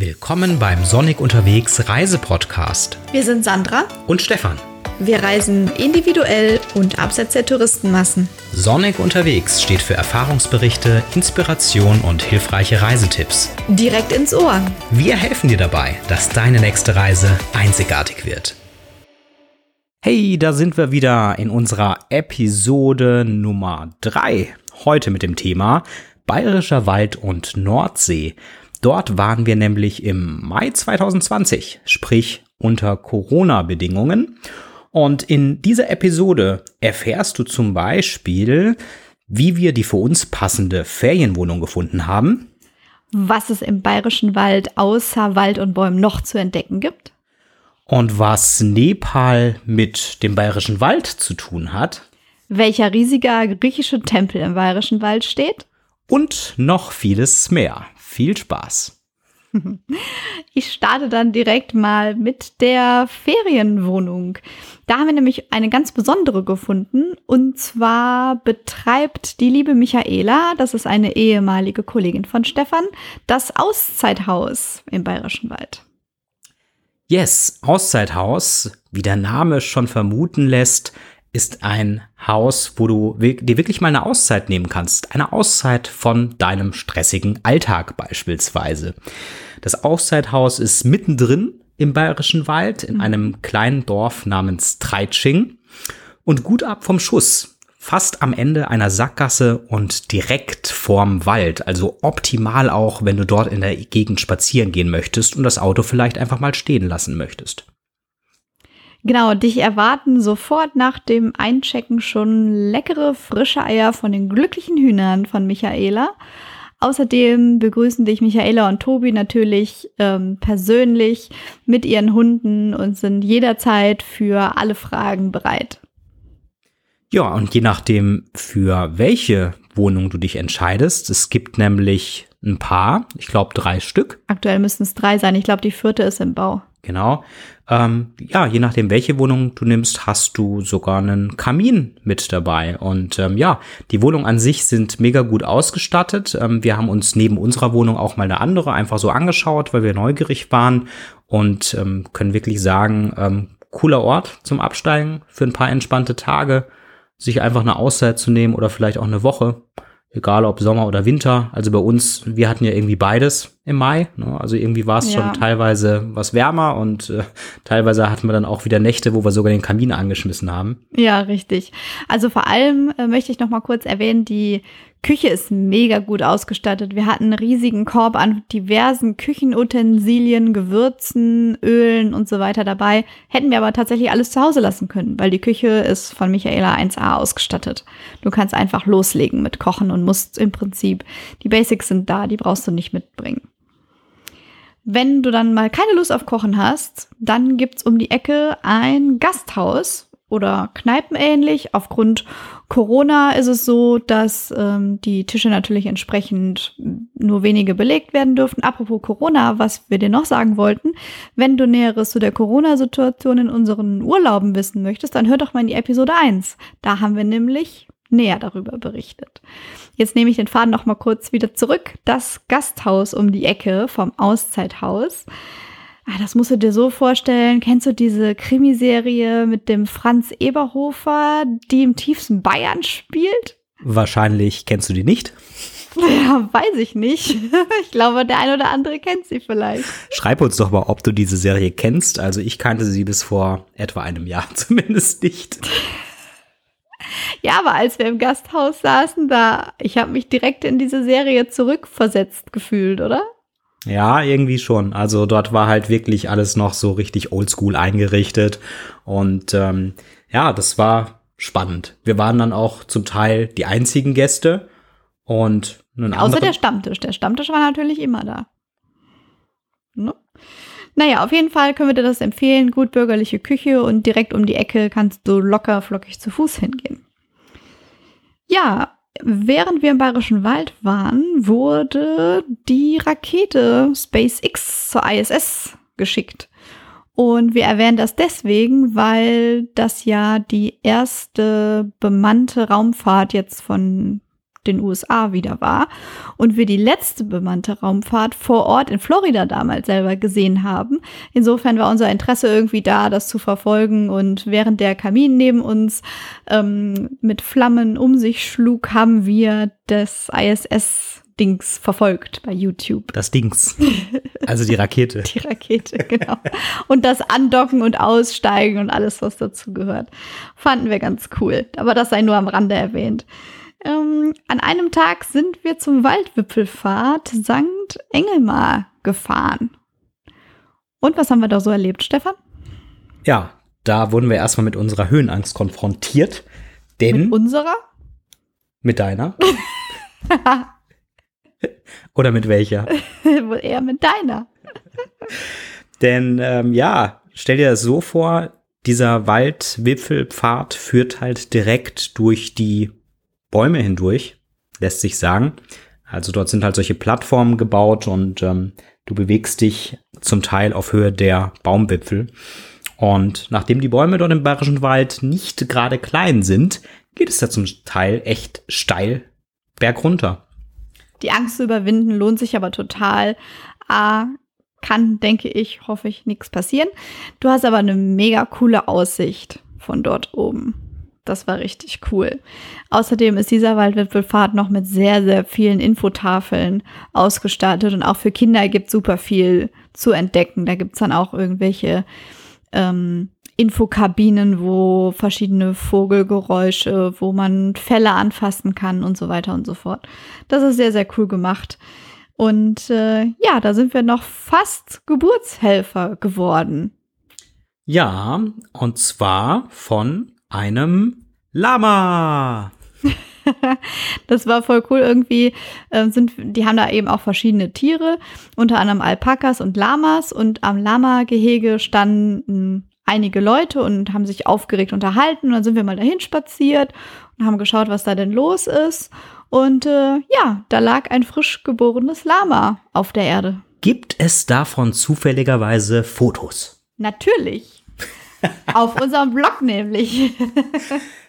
Willkommen beim Sonnig unterwegs Reisepodcast. Wir sind Sandra und Stefan. Wir reisen individuell und abseits der Touristenmassen. Sonnig unterwegs steht für Erfahrungsberichte, Inspiration und hilfreiche Reisetipps. Direkt ins Ohr. Wir helfen dir dabei, dass deine nächste Reise einzigartig wird. Hey, da sind wir wieder in unserer Episode Nummer 3. Heute mit dem Thema Bayerischer Wald und Nordsee. Dort waren wir nämlich im Mai 2020, sprich unter Corona-Bedingungen. Und in dieser Episode erfährst du zum Beispiel, wie wir die für uns passende Ferienwohnung gefunden haben. Was es im bayerischen Wald außer Wald und Bäumen noch zu entdecken gibt. Und was Nepal mit dem bayerischen Wald zu tun hat. Welcher riesiger griechische Tempel im bayerischen Wald steht. Und noch vieles mehr. Viel Spaß. Ich starte dann direkt mal mit der Ferienwohnung. Da haben wir nämlich eine ganz besondere gefunden. Und zwar betreibt die liebe Michaela, das ist eine ehemalige Kollegin von Stefan, das Auszeithaus im Bayerischen Wald. Yes, Auszeithaus, wie der Name schon vermuten lässt, ist ein Haus, wo du dir wirklich mal eine Auszeit nehmen kannst. Eine Auszeit von deinem stressigen Alltag beispielsweise. Das Auszeithaus ist mittendrin im Bayerischen Wald in mhm. einem kleinen Dorf namens Treitsching und gut ab vom Schuss. Fast am Ende einer Sackgasse und direkt vorm Wald. Also optimal auch, wenn du dort in der Gegend spazieren gehen möchtest und das Auto vielleicht einfach mal stehen lassen möchtest. Genau, dich erwarten sofort nach dem Einchecken schon leckere frische Eier von den glücklichen Hühnern von Michaela. Außerdem begrüßen dich Michaela und Tobi natürlich ähm, persönlich mit ihren Hunden und sind jederzeit für alle Fragen bereit. Ja, und je nachdem, für welche Wohnung du dich entscheidest, es gibt nämlich ein paar, ich glaube drei Stück. Aktuell müssten es drei sein, ich glaube die vierte ist im Bau. Genau. Ähm, ja, je nachdem, welche Wohnung du nimmst, hast du sogar einen Kamin mit dabei. Und ähm, ja, die Wohnungen an sich sind mega gut ausgestattet. Ähm, wir haben uns neben unserer Wohnung auch mal eine andere einfach so angeschaut, weil wir neugierig waren und ähm, können wirklich sagen, ähm, cooler Ort zum Absteigen für ein paar entspannte Tage, sich einfach eine Auszeit zu nehmen oder vielleicht auch eine Woche egal ob Sommer oder Winter. Also bei uns, wir hatten ja irgendwie beides im Mai. Ne? Also irgendwie war es ja. schon teilweise was wärmer und äh, teilweise hatten wir dann auch wieder Nächte, wo wir sogar den Kamin angeschmissen haben. Ja, richtig. Also vor allem äh, möchte ich noch mal kurz erwähnen, die Küche ist mega gut ausgestattet. Wir hatten einen riesigen Korb an diversen Küchenutensilien, Gewürzen, Ölen und so weiter dabei. Hätten wir aber tatsächlich alles zu Hause lassen können, weil die Küche ist von Michaela 1a ausgestattet. Du kannst einfach loslegen mit Kochen und musst im Prinzip, die Basics sind da, die brauchst du nicht mitbringen. Wenn du dann mal keine Lust auf Kochen hast, dann gibt's um die Ecke ein Gasthaus, oder kneipenähnlich. Aufgrund Corona ist es so, dass ähm, die Tische natürlich entsprechend nur wenige belegt werden dürfen. Apropos Corona, was wir dir noch sagen wollten, wenn du Näheres zu der Corona-Situation in unseren Urlauben wissen möchtest, dann hör doch mal in die Episode 1. Da haben wir nämlich näher darüber berichtet. Jetzt nehme ich den Faden noch mal kurz wieder zurück. Das Gasthaus um die Ecke vom Auszeithaus Ah, das musst du dir so vorstellen. Kennst du diese Krimiserie mit dem Franz Eberhofer, die im tiefsten Bayern spielt? Wahrscheinlich kennst du die nicht. Ja, weiß ich nicht. Ich glaube, der ein oder andere kennt sie vielleicht. Schreib uns doch mal, ob du diese Serie kennst. Also ich kannte sie bis vor etwa einem Jahr zumindest nicht. Ja, aber als wir im Gasthaus saßen, da, ich habe mich direkt in diese Serie zurückversetzt gefühlt, oder? Ja, irgendwie schon. Also dort war halt wirklich alles noch so richtig oldschool eingerichtet. Und ähm, ja, das war spannend. Wir waren dann auch zum Teil die einzigen Gäste. Und einen Außer der Stammtisch. Der Stammtisch war natürlich immer da. Ne? Naja, auf jeden Fall können wir dir das empfehlen. Gut bürgerliche Küche und direkt um die Ecke kannst du locker flockig zu Fuß hingehen. Ja, Während wir im Bayerischen Wald waren, wurde die Rakete SpaceX zur ISS geschickt. Und wir erwähnen das deswegen, weil das ja die erste bemannte Raumfahrt jetzt von den USA wieder war und wir die letzte bemannte Raumfahrt vor Ort in Florida damals selber gesehen haben. Insofern war unser Interesse irgendwie da, das zu verfolgen und während der Kamin neben uns ähm, mit Flammen um sich schlug, haben wir das ISS Dings verfolgt bei YouTube. Das Dings. Also die Rakete. die Rakete, genau. Und das Andocken und Aussteigen und alles, was dazu gehört. Fanden wir ganz cool. Aber das sei nur am Rande erwähnt. Ähm, an einem Tag sind wir zum Waldwipfelfahrt St. Engelmar gefahren. Und was haben wir da so erlebt, Stefan? Ja, da wurden wir erstmal mit unserer Höhenangst konfrontiert. Denn. Mit unserer? Mit deiner. Oder mit welcher? Wohl eher mit deiner. Denn ähm, ja, stell dir das so vor, dieser Waldwipfelpfad führt halt direkt durch die Bäume hindurch, lässt sich sagen. Also dort sind halt solche Plattformen gebaut und ähm, du bewegst dich zum Teil auf Höhe der Baumwipfel. Und nachdem die Bäume dort im Bayerischen Wald nicht gerade klein sind, geht es da zum Teil echt steil bergunter. Die Angst zu überwinden lohnt sich aber total. A, kann, denke ich, hoffe ich, nichts passieren. Du hast aber eine mega coole Aussicht von dort oben. Das war richtig cool. Außerdem ist dieser Waldwipfelfahrt noch mit sehr, sehr vielen Infotafeln ausgestattet und auch für Kinder gibt super viel zu entdecken. Da gibt es dann auch irgendwelche ähm, Infokabinen, wo verschiedene Vogelgeräusche, wo man Fälle anfassen kann und so weiter und so fort. Das ist sehr, sehr cool gemacht. Und äh, ja, da sind wir noch fast Geburtshelfer geworden. Ja, und zwar von einem Lama. das war voll cool. Irgendwie äh, sind, die haben da eben auch verschiedene Tiere, unter anderem Alpakas und Lamas. Und am Lama-Gehege standen einige Leute und haben sich aufgeregt unterhalten. Und dann sind wir mal dahin spaziert und haben geschaut, was da denn los ist. Und äh, ja, da lag ein frisch geborenes Lama auf der Erde. Gibt es davon zufälligerweise Fotos? Natürlich. Auf unserem Blog nämlich.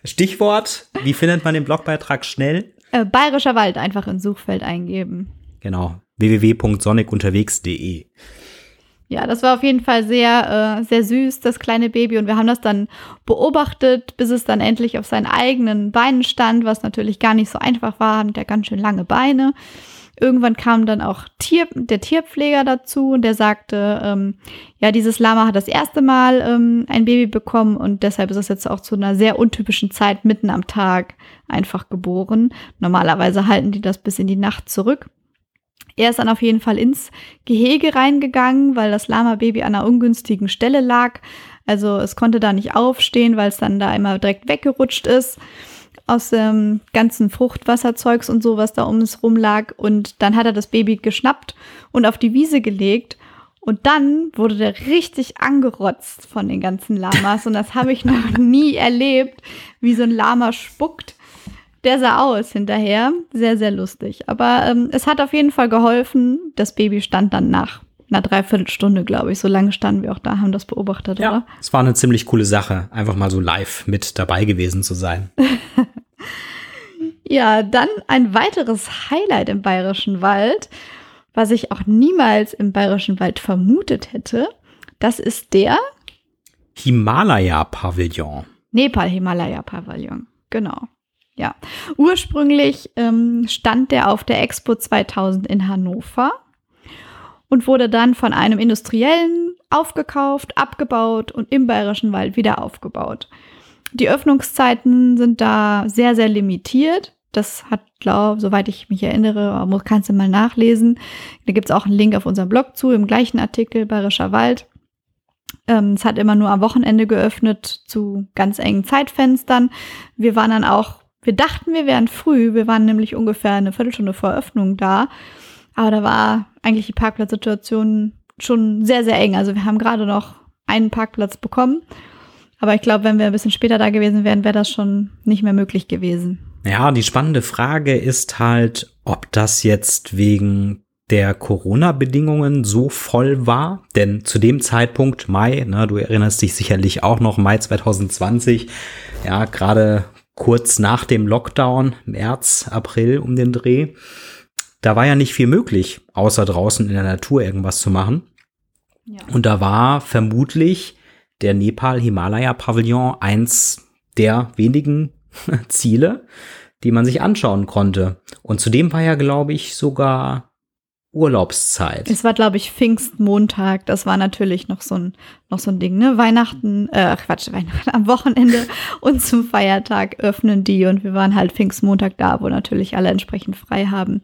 Stichwort, wie findet man den Blogbeitrag schnell? Äh, Bayerischer Wald einfach ins Suchfeld eingeben. Genau, www.sonikunterwegs.de. Ja, das war auf jeden Fall sehr, äh, sehr süß, das kleine Baby. Und wir haben das dann beobachtet, bis es dann endlich auf seinen eigenen Beinen stand, was natürlich gar nicht so einfach war, mit der ganz schön lange Beine. Irgendwann kam dann auch Tier, der Tierpfleger dazu und der sagte, ähm, ja, dieses Lama hat das erste Mal ähm, ein Baby bekommen und deshalb ist es jetzt auch zu einer sehr untypischen Zeit mitten am Tag einfach geboren. Normalerweise halten die das bis in die Nacht zurück. Er ist dann auf jeden Fall ins Gehege reingegangen, weil das Lama-Baby an einer ungünstigen Stelle lag. Also es konnte da nicht aufstehen, weil es dann da immer direkt weggerutscht ist aus dem ganzen Fruchtwasserzeugs und so, was da um es rum lag. Und dann hat er das Baby geschnappt und auf die Wiese gelegt. Und dann wurde der richtig angerotzt von den ganzen Lamas. Und das habe ich noch nie erlebt, wie so ein Lama spuckt. Der sah aus hinterher. Sehr, sehr lustig. Aber ähm, es hat auf jeden Fall geholfen. Das Baby stand dann nach einer Dreiviertelstunde, glaube ich. So lange standen wir auch da, haben das beobachtet, ja, oder? Es war eine ziemlich coole Sache, einfach mal so live mit dabei gewesen zu sein. ja, dann ein weiteres Highlight im Bayerischen Wald, was ich auch niemals im Bayerischen Wald vermutet hätte. Das ist der Himalaya-Pavillon. Nepal-Himalaya-Pavillon, genau. Ja, ursprünglich ähm, stand der auf der Expo 2000 in Hannover und wurde dann von einem Industriellen aufgekauft, abgebaut und im Bayerischen Wald wieder aufgebaut. Die Öffnungszeiten sind da sehr, sehr limitiert. Das hat, glaube soweit ich mich erinnere, kannst du mal nachlesen. Da gibt es auch einen Link auf unserem Blog zu, im gleichen Artikel Bayerischer Wald. Ähm, es hat immer nur am Wochenende geöffnet zu ganz engen Zeitfenstern. Wir waren dann auch wir dachten, wir wären früh. Wir waren nämlich ungefähr eine Viertelstunde vor Eröffnung da. Aber da war eigentlich die Parkplatzsituation schon sehr, sehr eng. Also wir haben gerade noch einen Parkplatz bekommen. Aber ich glaube, wenn wir ein bisschen später da gewesen wären, wäre das schon nicht mehr möglich gewesen. Ja, die spannende Frage ist halt, ob das jetzt wegen der Corona-Bedingungen so voll war. Denn zu dem Zeitpunkt, Mai, ne, du erinnerst dich sicherlich auch noch, Mai 2020, ja, gerade kurz nach dem Lockdown, März, April um den Dreh. Da war ja nicht viel möglich, außer draußen in der Natur irgendwas zu machen. Ja. Und da war vermutlich der Nepal-Himalaya-Pavillon eins der wenigen Ziele, die man sich anschauen konnte. Und zudem war ja, glaube ich, sogar Urlaubszeit. Es war, glaube ich, Pfingstmontag. Das war natürlich noch so ein, noch so ein Ding, ne? Weihnachten, äh, Quatsch, Weihnachten am Wochenende und zum Feiertag öffnen die und wir waren halt Pfingstmontag da, wo natürlich alle entsprechend frei haben.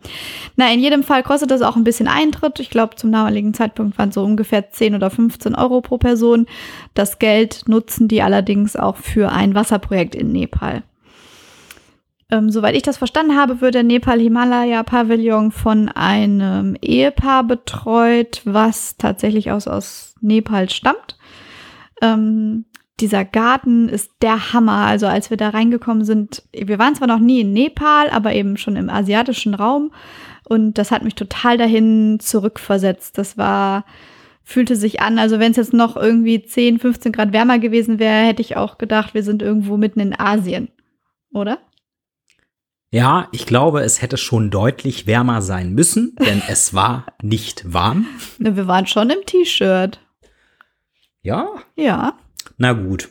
Na, in jedem Fall kostet das auch ein bisschen Eintritt. Ich glaube, zum damaligen Zeitpunkt waren so ungefähr 10 oder 15 Euro pro Person. Das Geld nutzen die allerdings auch für ein Wasserprojekt in Nepal. Ähm, soweit ich das verstanden habe, wird der Nepal-Himalaya-Pavillon von einem Ehepaar betreut, was tatsächlich aus, aus Nepal stammt. Ähm, dieser Garten ist der Hammer. Also als wir da reingekommen sind, wir waren zwar noch nie in Nepal, aber eben schon im asiatischen Raum. Und das hat mich total dahin zurückversetzt. Das war, fühlte sich an. Also wenn es jetzt noch irgendwie 10, 15 Grad wärmer gewesen wäre, hätte ich auch gedacht, wir sind irgendwo mitten in Asien. Oder? Ja, ich glaube, es hätte schon deutlich wärmer sein müssen, denn es war nicht warm. Wir waren schon im T-Shirt. Ja? Ja. Na gut.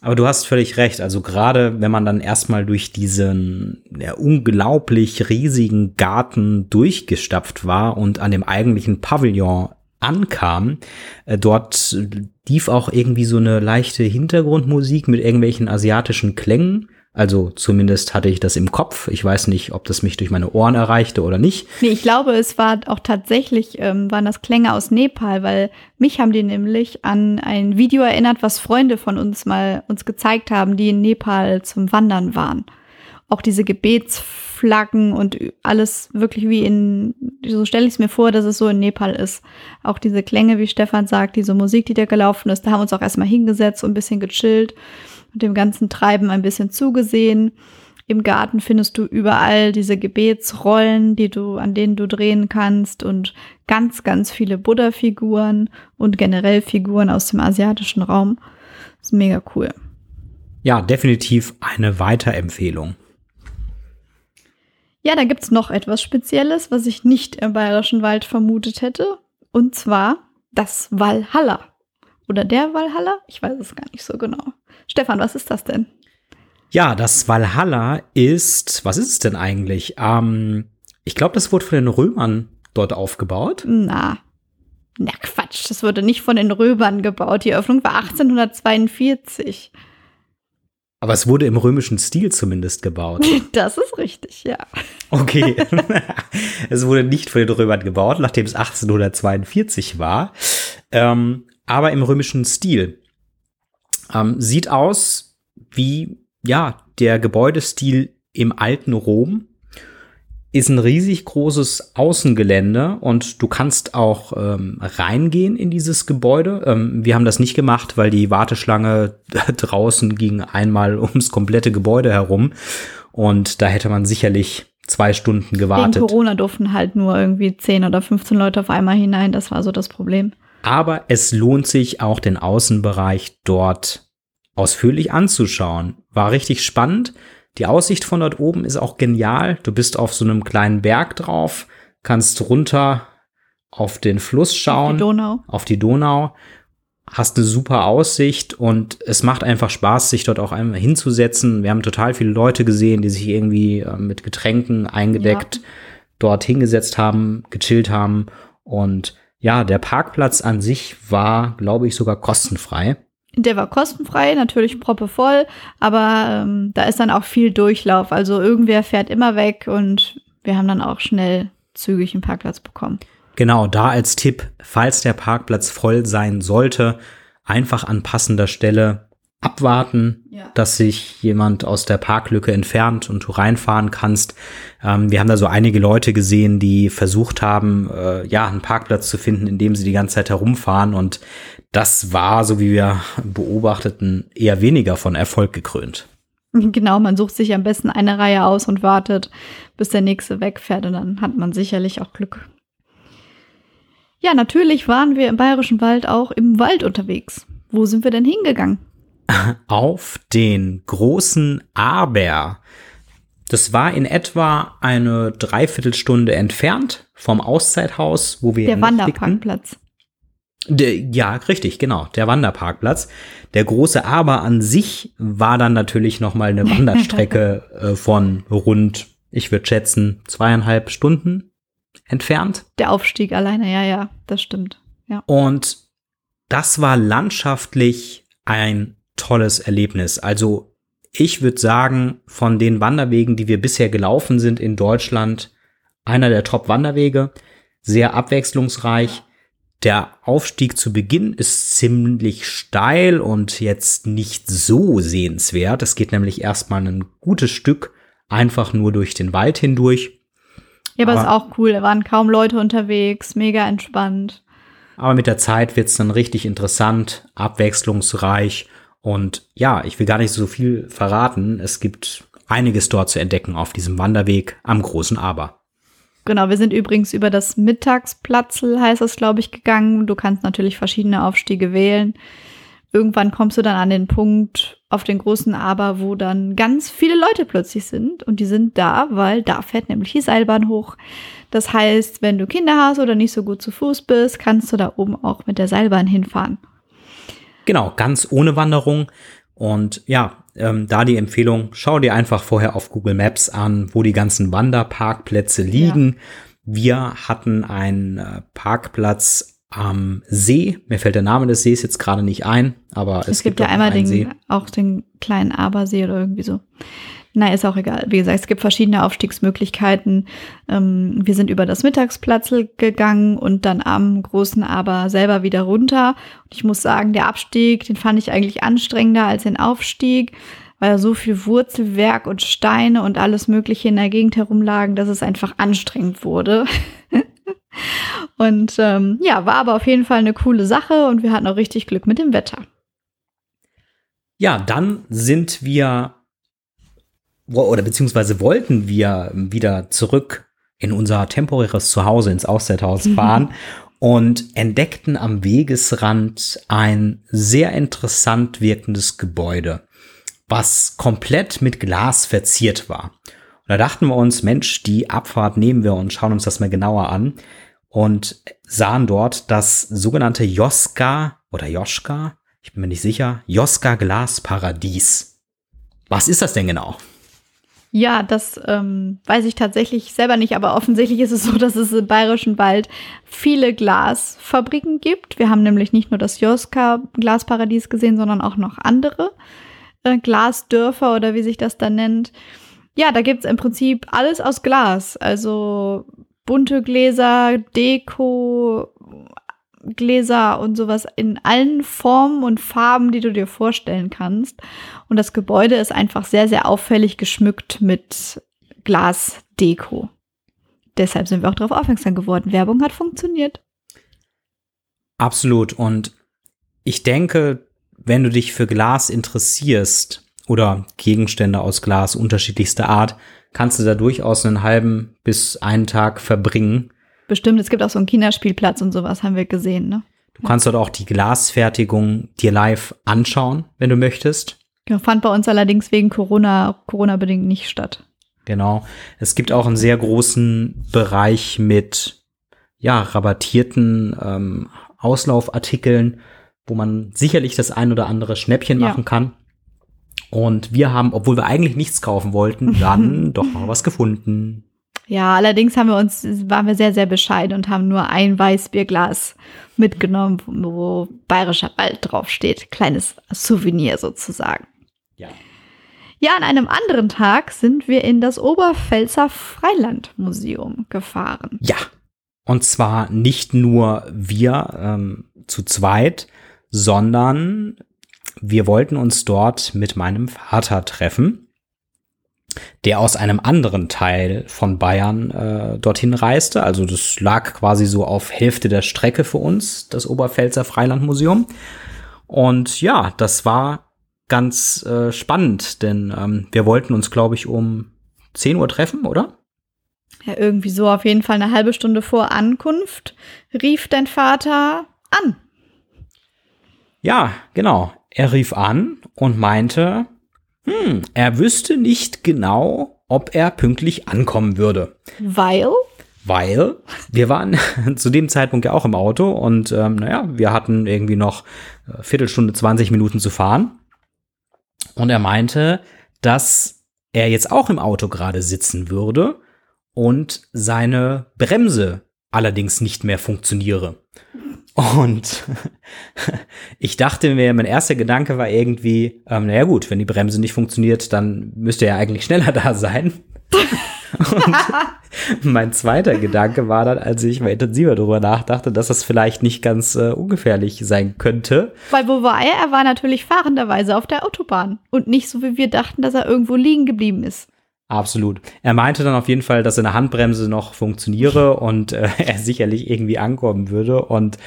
Aber du hast völlig recht. Also gerade wenn man dann erstmal durch diesen ja, unglaublich riesigen Garten durchgestapft war und an dem eigentlichen Pavillon ankam, äh, dort lief auch irgendwie so eine leichte Hintergrundmusik mit irgendwelchen asiatischen Klängen. Also zumindest hatte ich das im Kopf. Ich weiß nicht, ob das mich durch meine Ohren erreichte oder nicht. Nee, ich glaube, es war auch tatsächlich, ähm, waren das Klänge aus Nepal, weil mich haben die nämlich an ein Video erinnert, was Freunde von uns mal uns gezeigt haben, die in Nepal zum Wandern waren. Auch diese Gebetsflaggen und alles wirklich wie in, so stelle ich es mir vor, dass es so in Nepal ist. Auch diese Klänge, wie Stefan sagt, diese Musik, die da gelaufen ist, da haben wir uns auch erstmal hingesetzt und ein bisschen gechillt und dem ganzen Treiben ein bisschen zugesehen. Im Garten findest du überall diese Gebetsrollen, die du, an denen du drehen kannst und ganz, ganz viele Buddha-Figuren und generell Figuren aus dem asiatischen Raum. Das ist mega cool. Ja, definitiv eine Weiterempfehlung. Ja, da gibt's noch etwas Spezielles, was ich nicht im Bayerischen Wald vermutet hätte. Und zwar das Valhalla. Oder der Valhalla? Ich weiß es gar nicht so genau. Stefan, was ist das denn? Ja, das Valhalla ist, was ist es denn eigentlich? Ähm, ich glaube, das wurde von den Römern dort aufgebaut. Na, na Quatsch, das wurde nicht von den Römern gebaut. Die Eröffnung war 1842. Aber es wurde im römischen Stil zumindest gebaut. Das ist richtig, ja. Okay. es wurde nicht von den Römern gebaut, nachdem es 1842 war, ähm, aber im römischen Stil. Ähm, sieht aus wie, ja, der Gebäudestil im alten Rom. Ist ein riesig großes Außengelände und du kannst auch ähm, reingehen in dieses Gebäude. Ähm, wir haben das nicht gemacht, weil die Warteschlange draußen ging einmal ums komplette Gebäude herum und da hätte man sicherlich zwei Stunden gewartet. Wegen Corona durften halt nur irgendwie 10 oder 15 Leute auf einmal hinein. Das war so das Problem. Aber es lohnt sich auch den Außenbereich dort ausführlich anzuschauen. War richtig spannend. Die Aussicht von dort oben ist auch genial. Du bist auf so einem kleinen Berg drauf, kannst runter auf den Fluss schauen. Auf die Donau. Auf die Donau. Hast eine super Aussicht und es macht einfach Spaß, sich dort auch einmal hinzusetzen. Wir haben total viele Leute gesehen, die sich irgendwie äh, mit Getränken eingedeckt ja. dort hingesetzt haben, gechillt haben und ja, der Parkplatz an sich war, glaube ich, sogar kostenfrei. Der war kostenfrei, natürlich proppevoll, aber ähm, da ist dann auch viel Durchlauf. Also irgendwer fährt immer weg und wir haben dann auch schnell zügig einen Parkplatz bekommen. Genau, da als Tipp, falls der Parkplatz voll sein sollte, einfach an passender Stelle abwarten, ja. dass sich jemand aus der Parklücke entfernt und du reinfahren kannst. Ähm, wir haben da so einige Leute gesehen, die versucht haben, äh, ja, einen Parkplatz zu finden, in dem sie die ganze Zeit herumfahren und das war, so wie wir beobachteten, eher weniger von Erfolg gekrönt. Genau, man sucht sich am besten eine Reihe aus und wartet, bis der nächste wegfährt und dann hat man sicherlich auch Glück. Ja, natürlich waren wir im Bayerischen Wald auch im Wald unterwegs. Wo sind wir denn hingegangen? Auf den großen Aber. Das war in etwa eine Dreiviertelstunde entfernt vom Auszeithaus, wo wir Der Wanderparkplatz. De, ja, richtig, genau, der Wanderparkplatz. Der große Aber an sich war dann natürlich noch mal eine Wanderstrecke äh, von rund, ich würde schätzen, zweieinhalb Stunden entfernt. Der Aufstieg alleine, ja, ja, das stimmt. Ja. Und das war landschaftlich ein tolles Erlebnis. Also ich würde sagen, von den Wanderwegen, die wir bisher gelaufen sind in Deutschland, einer der Top-Wanderwege, sehr abwechslungsreich. Der Aufstieg zu Beginn ist ziemlich steil und jetzt nicht so sehenswert. Es geht nämlich erstmal ein gutes Stück einfach nur durch den Wald hindurch. Ja, aber, aber ist auch cool. Da waren kaum Leute unterwegs, mega entspannt. Aber mit der Zeit wird's dann richtig interessant, abwechslungsreich und ja, ich will gar nicht so viel verraten. Es gibt einiges dort zu entdecken auf diesem Wanderweg am großen Aber. Genau, wir sind übrigens über das Mittagsplatzl, heißt das, glaube ich, gegangen. Du kannst natürlich verschiedene Aufstiege wählen. Irgendwann kommst du dann an den Punkt auf den großen Aber, wo dann ganz viele Leute plötzlich sind. Und die sind da, weil da fährt nämlich die Seilbahn hoch. Das heißt, wenn du Kinder hast oder nicht so gut zu Fuß bist, kannst du da oben auch mit der Seilbahn hinfahren. Genau, ganz ohne Wanderung. Und ja, ähm, da die Empfehlung, schau dir einfach vorher auf Google Maps an, wo die ganzen Wanderparkplätze liegen. Ja. Wir hatten einen äh, Parkplatz am See. Mir fällt der Name des Sees jetzt gerade nicht ein, aber es, es gibt, gibt ja einmal den, See. auch den kleinen Abersee oder irgendwie so. Na, ist auch egal. Wie gesagt, es gibt verschiedene Aufstiegsmöglichkeiten. Ähm, wir sind über das Mittagsplatz gegangen und dann am großen Aber selber wieder runter. Und ich muss sagen, der Abstieg, den fand ich eigentlich anstrengender als den Aufstieg, weil so viel Wurzelwerk und Steine und alles Mögliche in der Gegend herumlagen, dass es einfach anstrengend wurde. und ähm, ja, war aber auf jeden Fall eine coole Sache und wir hatten auch richtig Glück mit dem Wetter. Ja, dann sind wir oder beziehungsweise wollten wir wieder zurück in unser temporäres Zuhause, ins Auszeithaus mhm. fahren mhm. und entdeckten am Wegesrand ein sehr interessant wirkendes Gebäude, was komplett mit Glas verziert war. Und da dachten wir uns, Mensch, die Abfahrt nehmen wir und schauen uns das mal genauer an und sahen dort das sogenannte Joska oder Joschka, ich bin mir nicht sicher, Joska Glasparadies. Was ist das denn genau? Ja, das ähm, weiß ich tatsächlich selber nicht, aber offensichtlich ist es so, dass es im Bayerischen Wald viele Glasfabriken gibt. Wir haben nämlich nicht nur das Joska Glasparadies gesehen, sondern auch noch andere äh, Glasdörfer oder wie sich das da nennt. Ja, da gibt's im Prinzip alles aus Glas. Also bunte Gläser, Deko, Gläser und sowas in allen Formen und Farben, die du dir vorstellen kannst. Und das Gebäude ist einfach sehr, sehr auffällig geschmückt mit Glasdeko. Deshalb sind wir auch darauf aufmerksam geworden. Werbung hat funktioniert. Absolut. Und ich denke, wenn du dich für Glas interessierst oder Gegenstände aus Glas unterschiedlichster Art, kannst du da durchaus einen halben bis einen Tag verbringen bestimmt, es gibt auch so einen Kinderspielplatz und sowas, haben wir gesehen, ne? Du kannst dort auch die Glasfertigung dir live anschauen, wenn du möchtest. Ja, fand bei uns allerdings wegen Corona, Corona-bedingt nicht statt. Genau. Es gibt auch einen sehr großen Bereich mit, ja, rabattierten ähm, Auslaufartikeln, wo man sicherlich das ein oder andere Schnäppchen machen ja. kann. Und wir haben, obwohl wir eigentlich nichts kaufen wollten, dann doch noch was gefunden. Ja, allerdings haben wir uns, waren wir sehr, sehr bescheiden und haben nur ein Weißbierglas mitgenommen, wo Bayerischer Wald draufsteht. Kleines Souvenir sozusagen. Ja. Ja, an einem anderen Tag sind wir in das Oberpfälzer Freilandmuseum gefahren. Ja. Und zwar nicht nur wir ähm, zu zweit, sondern wir wollten uns dort mit meinem Vater treffen der aus einem anderen Teil von Bayern äh, dorthin reiste. Also das lag quasi so auf Hälfte der Strecke für uns, das Oberpfälzer Freilandmuseum. Und ja, das war ganz äh, spannend, denn ähm, wir wollten uns, glaube ich, um 10 Uhr treffen, oder? Ja, irgendwie so auf jeden Fall eine halbe Stunde vor Ankunft rief dein Vater an. Ja, genau. er rief an und meinte, hm, er wüsste nicht genau, ob er pünktlich ankommen würde. Weil? Weil wir waren zu dem Zeitpunkt ja auch im Auto und ähm, naja, wir hatten irgendwie noch äh, Viertelstunde, 20 Minuten zu fahren. Und er meinte, dass er jetzt auch im Auto gerade sitzen würde und seine Bremse allerdings nicht mehr funktioniere. Und ich dachte mir, mein erster Gedanke war irgendwie, ähm, naja gut, wenn die Bremse nicht funktioniert, dann müsste er eigentlich schneller da sein. Und mein zweiter Gedanke war dann, als ich mal intensiver darüber nachdachte, dass das vielleicht nicht ganz äh, ungefährlich sein könnte. Weil wo war er? Er war natürlich fahrenderweise auf der Autobahn und nicht so, wie wir dachten, dass er irgendwo liegen geblieben ist. Absolut. Er meinte dann auf jeden Fall, dass seine Handbremse noch funktioniere und äh, er sicherlich irgendwie ankommen würde. Und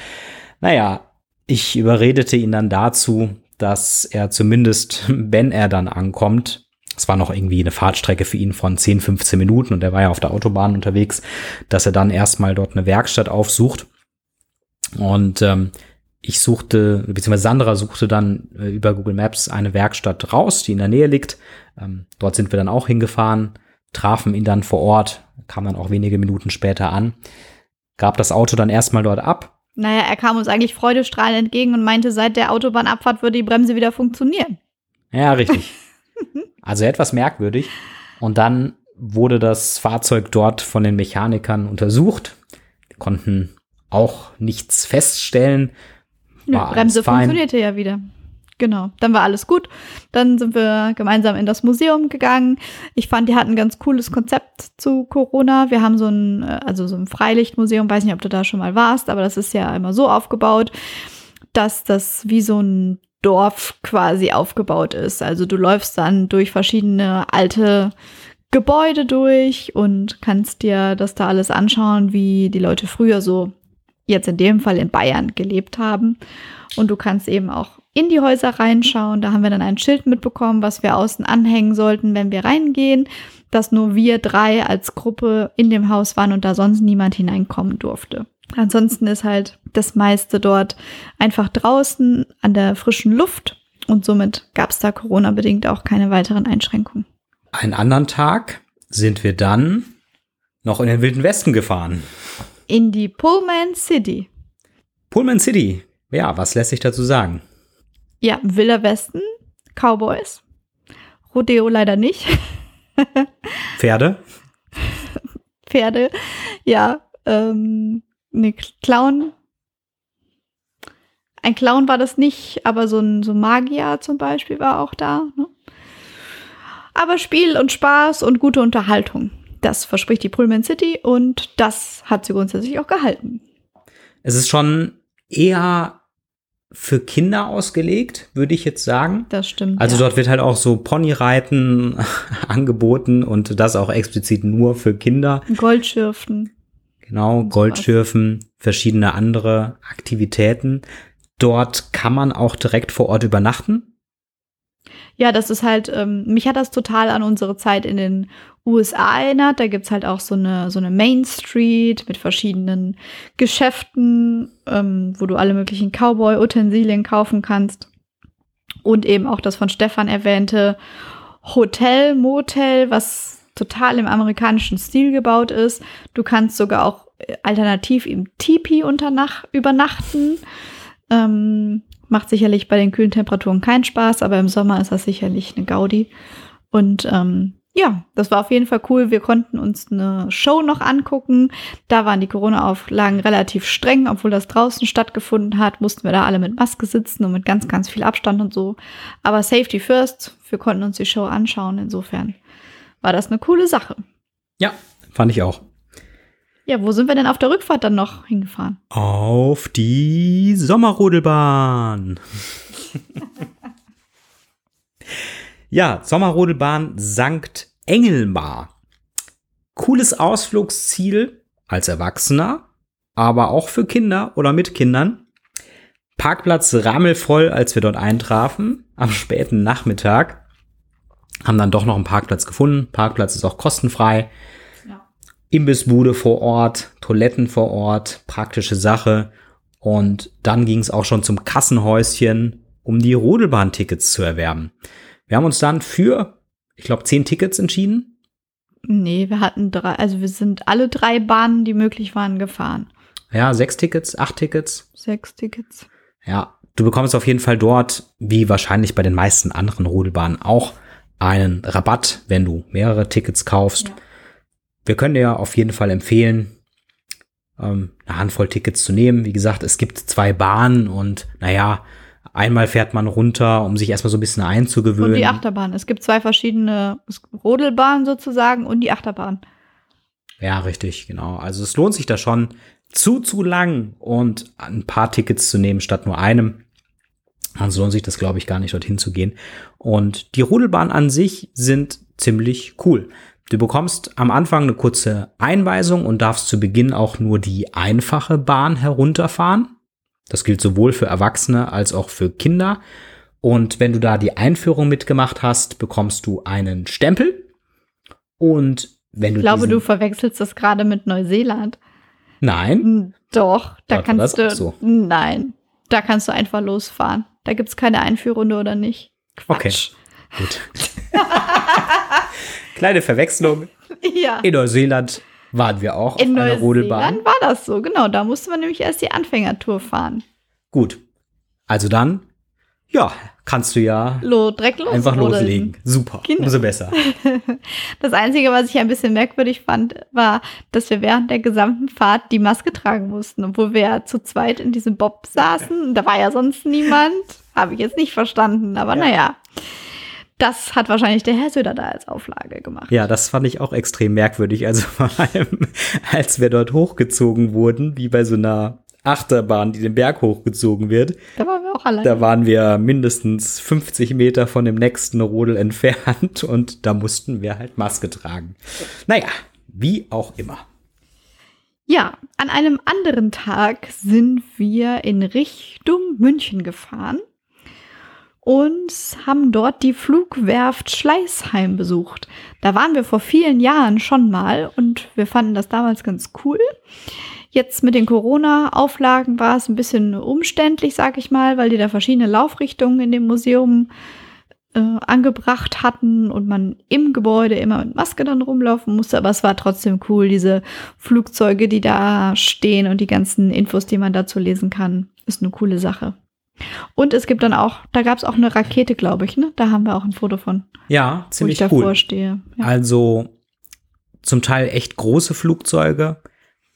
naja, ich überredete ihn dann dazu, dass er zumindest, wenn er dann ankommt, es war noch irgendwie eine Fahrtstrecke für ihn von 10, 15 Minuten und er war ja auf der Autobahn unterwegs, dass er dann erstmal dort eine Werkstatt aufsucht. Und ähm, ich suchte, beziehungsweise Sandra suchte dann äh, über Google Maps eine Werkstatt raus, die in der Nähe liegt. Ähm, dort sind wir dann auch hingefahren, trafen ihn dann vor Ort, kam dann auch wenige Minuten später an, gab das Auto dann erstmal dort ab. Naja, er kam uns eigentlich freudestrahlend entgegen und meinte, seit der Autobahnabfahrt würde die Bremse wieder funktionieren. Ja, richtig. also etwas merkwürdig. Und dann wurde das Fahrzeug dort von den Mechanikern untersucht. Konnten auch nichts feststellen. Die Bremse funktionierte ja wieder. Genau, dann war alles gut. Dann sind wir gemeinsam in das Museum gegangen. Ich fand, die hatten ein ganz cooles Konzept zu Corona. Wir haben so ein, äh, also so ein Freilichtmuseum, weiß nicht, ob du da schon mal warst, aber das ist ja immer so aufgebaut, dass das wie so ein Dorf quasi aufgebaut ist. Also du läufst dann durch verschiedene alte Gebäude durch und kannst dir das da alles anschauen, wie die Leute früher so jetzt in dem Fall in Bayern gelebt haben. Und du kannst eben auch in die Häuser reinschauen. Da haben wir dann ein Schild mitbekommen, was wir außen anhängen sollten, wenn wir reingehen, dass nur wir drei als Gruppe in dem Haus waren und da sonst niemand hineinkommen durfte. Ansonsten ist halt das meiste dort einfach draußen an der frischen Luft und somit gab es da Corona-bedingt auch keine weiteren Einschränkungen. Einen anderen Tag sind wir dann noch in den Wilden Westen gefahren. In die Pullman City. Pullman City. Ja, was lässt sich dazu sagen? Ja, Wilder Westen, Cowboys. Rodeo leider nicht. Pferde. Pferde, ja. Ähm, ne, Clown. Ein Clown war das nicht, aber so ein so Magier zum Beispiel war auch da. Ne? Aber Spiel und Spaß und gute Unterhaltung. Das verspricht die Pullman City und das hat sie grundsätzlich auch gehalten. Es ist schon eher für Kinder ausgelegt, würde ich jetzt sagen. Das stimmt. Also ja. dort wird halt auch so Ponyreiten angeboten und das auch explizit nur für Kinder. Goldschürfen. Genau, Goldschürfen, verschiedene andere Aktivitäten. Dort kann man auch direkt vor Ort übernachten ja, das ist halt, ähm, mich hat das total an unsere Zeit in den USA erinnert. Da gibt's halt auch so eine, so eine Main Street mit verschiedenen Geschäften, ähm, wo du alle möglichen Cowboy-Utensilien kaufen kannst. Und eben auch das von Stefan erwähnte Hotel, Motel, was total im amerikanischen Stil gebaut ist. Du kannst sogar auch äh, alternativ im Tipi übernachten. Ähm, Macht sicherlich bei den kühlen Temperaturen keinen Spaß, aber im Sommer ist das sicherlich eine Gaudi. Und ähm, ja, das war auf jeden Fall cool. Wir konnten uns eine Show noch angucken. Da waren die Corona-Auflagen relativ streng, obwohl das draußen stattgefunden hat, mussten wir da alle mit Maske sitzen und mit ganz, ganz viel Abstand und so. Aber Safety First, wir konnten uns die Show anschauen. Insofern war das eine coole Sache. Ja, fand ich auch. Ja, wo sind wir denn auf der Rückfahrt dann noch hingefahren? Auf die Sommerrodelbahn. ja, Sommerrodelbahn St. Engelmar. Cooles Ausflugsziel als Erwachsener, aber auch für Kinder oder mit Kindern. Parkplatz rammelvoll, als wir dort eintrafen, am späten Nachmittag. Haben dann doch noch einen Parkplatz gefunden. Parkplatz ist auch kostenfrei. Imbissbude vor Ort, Toiletten vor Ort, praktische Sache. Und dann ging es auch schon zum Kassenhäuschen um die Rodelbahn-Tickets zu erwerben. Wir haben uns dann für, ich glaube, zehn Tickets entschieden. Nee, wir hatten drei, also wir sind alle drei Bahnen, die möglich waren, gefahren. Ja, sechs Tickets, acht Tickets. Sechs Tickets. Ja, du bekommst auf jeden Fall dort, wie wahrscheinlich bei den meisten anderen Rodelbahnen auch, einen Rabatt, wenn du mehrere Tickets kaufst. Ja. Wir können dir auf jeden Fall empfehlen, ähm, eine Handvoll Tickets zu nehmen. Wie gesagt, es gibt zwei Bahnen und naja, einmal fährt man runter, um sich erstmal so ein bisschen einzugewöhnen. Und die Achterbahn. Es gibt zwei verschiedene Rodelbahnen sozusagen und die Achterbahn. Ja, richtig, genau. Also es lohnt sich da schon zu, zu lang und ein paar Tickets zu nehmen statt nur einem. Sonst lohnt sich das, glaube ich, gar nicht dorthin zu gehen. Und die Rodelbahnen an sich sind ziemlich cool. Du bekommst am Anfang eine kurze Einweisung und darfst zu Beginn auch nur die einfache Bahn herunterfahren. Das gilt sowohl für Erwachsene als auch für Kinder. Und wenn du da die Einführung mitgemacht hast, bekommst du einen Stempel. Und wenn du. Ich glaube, du verwechselst das gerade mit Neuseeland. Nein. Hm, doch, da Dort kannst du. So. Nein, da kannst du einfach losfahren. Da gibt es keine Einführrunde oder nicht. Quatsch. Okay. Gut. Kleine Verwechslung. Ja. In Neuseeland waren wir auch In auf einer Rodelbahn. In war das so, genau. Da musste man nämlich erst die Anfängertour fahren. Gut. Also dann, ja, kannst du ja Lo, direkt los einfach loslegen. Super, Kinder. umso besser. Das Einzige, was ich ein bisschen merkwürdig fand, war, dass wir während der gesamten Fahrt die Maske tragen mussten, obwohl wir ja zu zweit in diesem Bob saßen. Da war ja sonst niemand. Habe ich jetzt nicht verstanden, aber ja. naja. Das hat wahrscheinlich der Herr Söder da als Auflage gemacht. Ja, das fand ich auch extrem merkwürdig. Also vor allem, als wir dort hochgezogen wurden, wie bei so einer Achterbahn, die den Berg hochgezogen wird. Da waren wir auch allein. Da waren wir mindestens 50 Meter von dem nächsten Rodel entfernt und da mussten wir halt Maske tragen. Naja, wie auch immer. Ja, an einem anderen Tag sind wir in Richtung München gefahren und haben dort die Flugwerft Schleißheim besucht. Da waren wir vor vielen Jahren schon mal und wir fanden das damals ganz cool. Jetzt mit den Corona-Auflagen war es ein bisschen umständlich, sag ich mal, weil die da verschiedene Laufrichtungen in dem Museum äh, angebracht hatten und man im Gebäude immer mit Maske dann rumlaufen musste. Aber es war trotzdem cool, diese Flugzeuge, die da stehen und die ganzen Infos, die man dazu lesen kann, ist eine coole Sache. Und es gibt dann auch, da gab es auch eine Rakete, glaube ich, ne? Da haben wir auch ein Foto von. Ja, ziemlich wo ich cool. stehe. Ja. Also zum Teil echt große Flugzeuge,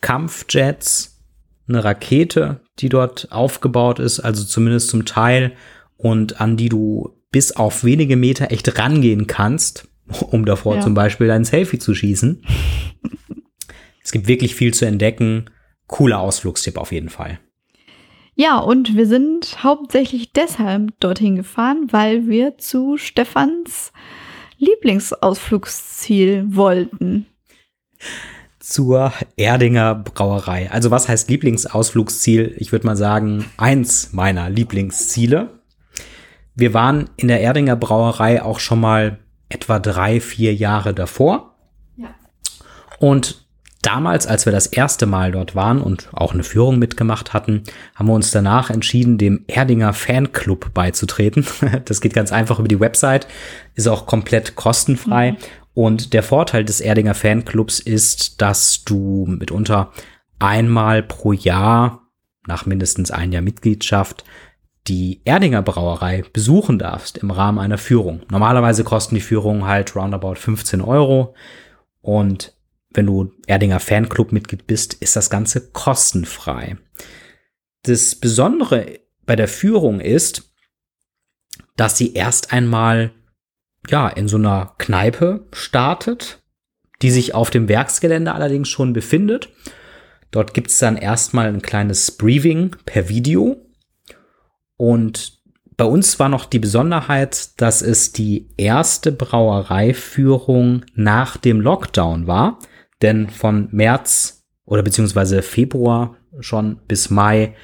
Kampfjets, eine Rakete, die dort aufgebaut ist, also zumindest zum Teil und an die du bis auf wenige Meter echt rangehen kannst, um davor ja. zum Beispiel dein Selfie zu schießen. es gibt wirklich viel zu entdecken. Cooler Ausflugstipp auf jeden Fall. Ja, und wir sind hauptsächlich deshalb dorthin gefahren, weil wir zu Stefans Lieblingsausflugsziel wollten. Zur Erdinger Brauerei. Also was heißt Lieblingsausflugsziel? Ich würde mal sagen, eins meiner Lieblingsziele. Wir waren in der Erdinger Brauerei auch schon mal etwa drei, vier Jahre davor. Ja. Und damals, als wir das erste Mal dort waren und auch eine Führung mitgemacht hatten, haben wir uns danach entschieden, dem Erdinger Fanclub beizutreten. Das geht ganz einfach über die Website, ist auch komplett kostenfrei. Mhm. Und der Vorteil des Erdinger Fanclubs ist, dass du mitunter einmal pro Jahr nach mindestens ein Jahr Mitgliedschaft die Erdinger Brauerei besuchen darfst im Rahmen einer Führung. Normalerweise kosten die Führungen halt roundabout 15 Euro und wenn du Erdinger Fanclub-Mitglied bist, ist das Ganze kostenfrei. Das Besondere bei der Führung ist, dass sie erst einmal ja in so einer Kneipe startet, die sich auf dem Werksgelände allerdings schon befindet. Dort gibt es dann erstmal ein kleines Briefing per Video. Und bei uns war noch die Besonderheit, dass es die erste Brauereiführung nach dem Lockdown war. Denn von März oder beziehungsweise Februar schon bis Mai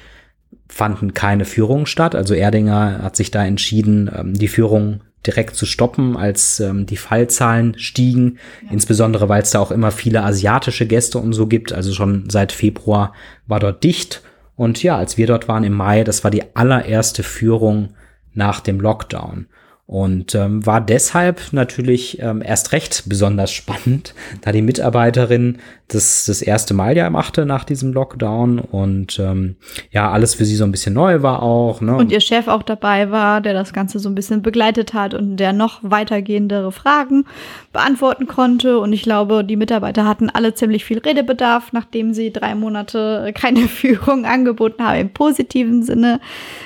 fanden keine Führungen statt. Also Erdinger hat sich da entschieden, ähm, die Führung direkt zu stoppen, als ähm, die Fallzahlen stiegen. Ja. Insbesondere, weil es da auch immer viele asiatische Gäste und so gibt. Also schon seit Februar war dort dicht. Und ja, als wir dort waren im Mai, das war die allererste Führung nach dem Lockdown. Und ähm, war deshalb natürlich ähm, erst recht besonders spannend, da die Mitarbeiterin das das erste Mal ja machte nach diesem Lockdown und ähm, ja, alles für sie so ein bisschen neu war auch. Ne? Und ihr Chef auch dabei war, der das Ganze so ein bisschen begleitet hat und der noch weitergehendere Fragen beantworten konnte. Und ich glaube, die Mitarbeiter hatten alle ziemlich viel Redebedarf, nachdem sie drei Monate keine Führung angeboten haben im positiven Sinne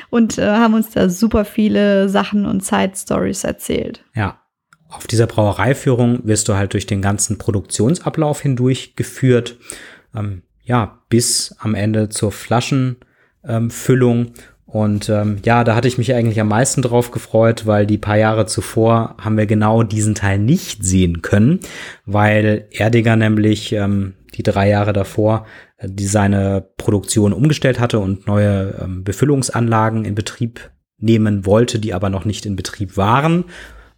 und äh, haben uns da super viele Sachen und Side Stories erzählt. Ja. Auf dieser Brauereiführung wirst du halt durch den ganzen Produktionsablauf hindurch geführt. Ähm, ja, bis am Ende zur Flaschenfüllung. Ähm, und ähm, ja, da hatte ich mich eigentlich am meisten drauf gefreut, weil die paar Jahre zuvor haben wir genau diesen Teil nicht sehen können, weil Erdiger nämlich ähm, die drei Jahre davor die seine Produktion umgestellt hatte und neue ähm, Befüllungsanlagen in Betrieb nehmen wollte, die aber noch nicht in Betrieb waren.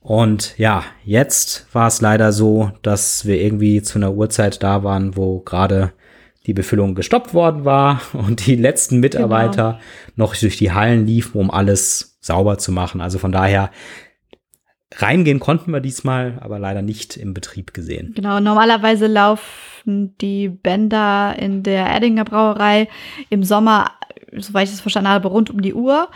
Und ja, jetzt war es leider so, dass wir irgendwie zu einer Uhrzeit da waren, wo gerade die Befüllung gestoppt worden war und die letzten Mitarbeiter genau. noch durch die Hallen liefen, um alles sauber zu machen. Also von daher reingehen konnten wir diesmal, aber leider nicht im Betrieb gesehen. Genau, normalerweise laufen die Bänder in der Erdinger Brauerei im Sommer, soweit ich es verstanden habe, rund um die Uhr.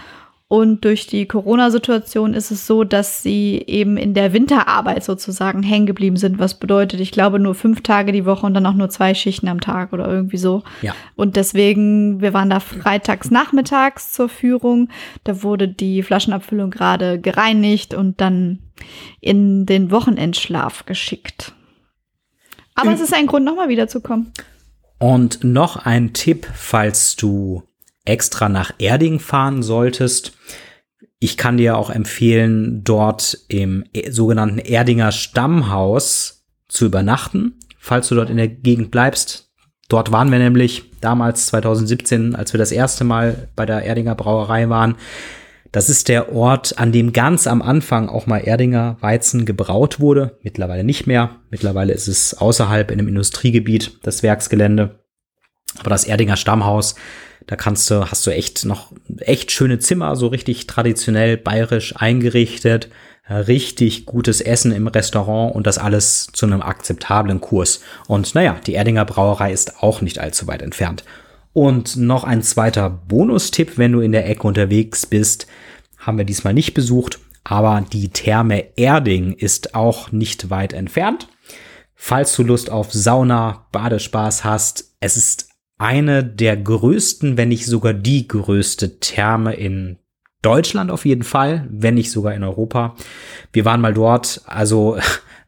Und durch die Corona-Situation ist es so, dass sie eben in der Winterarbeit sozusagen hängen geblieben sind. Was bedeutet, ich glaube, nur fünf Tage die Woche und dann auch nur zwei Schichten am Tag oder irgendwie so. Ja. Und deswegen, wir waren da freitags nachmittags zur Führung. Da wurde die Flaschenabfüllung gerade gereinigt und dann in den Wochenendschlaf geschickt. Aber es ist ein Grund, nochmal wiederzukommen. Und noch ein Tipp, falls du extra nach Erding fahren solltest. Ich kann dir auch empfehlen, dort im e, sogenannten Erdinger Stammhaus zu übernachten, falls du dort in der Gegend bleibst. Dort waren wir nämlich damals 2017, als wir das erste Mal bei der Erdinger Brauerei waren. Das ist der Ort, an dem ganz am Anfang auch mal Erdinger Weizen gebraut wurde. Mittlerweile nicht mehr. Mittlerweile ist es außerhalb in einem Industriegebiet, das Werksgelände. Aber das Erdinger Stammhaus, da kannst du, hast du echt noch echt schöne Zimmer, so richtig traditionell bayerisch eingerichtet. Richtig gutes Essen im Restaurant und das alles zu einem akzeptablen Kurs. Und naja, die Erdinger Brauerei ist auch nicht allzu weit entfernt. Und noch ein zweiter Bonustipp, wenn du in der Ecke unterwegs bist, haben wir diesmal nicht besucht, aber die Therme Erding ist auch nicht weit entfernt. Falls du Lust auf Sauna, Badespaß hast, es ist eine der größten, wenn nicht sogar die größte Therme in Deutschland auf jeden Fall, wenn nicht sogar in Europa. Wir waren mal dort, also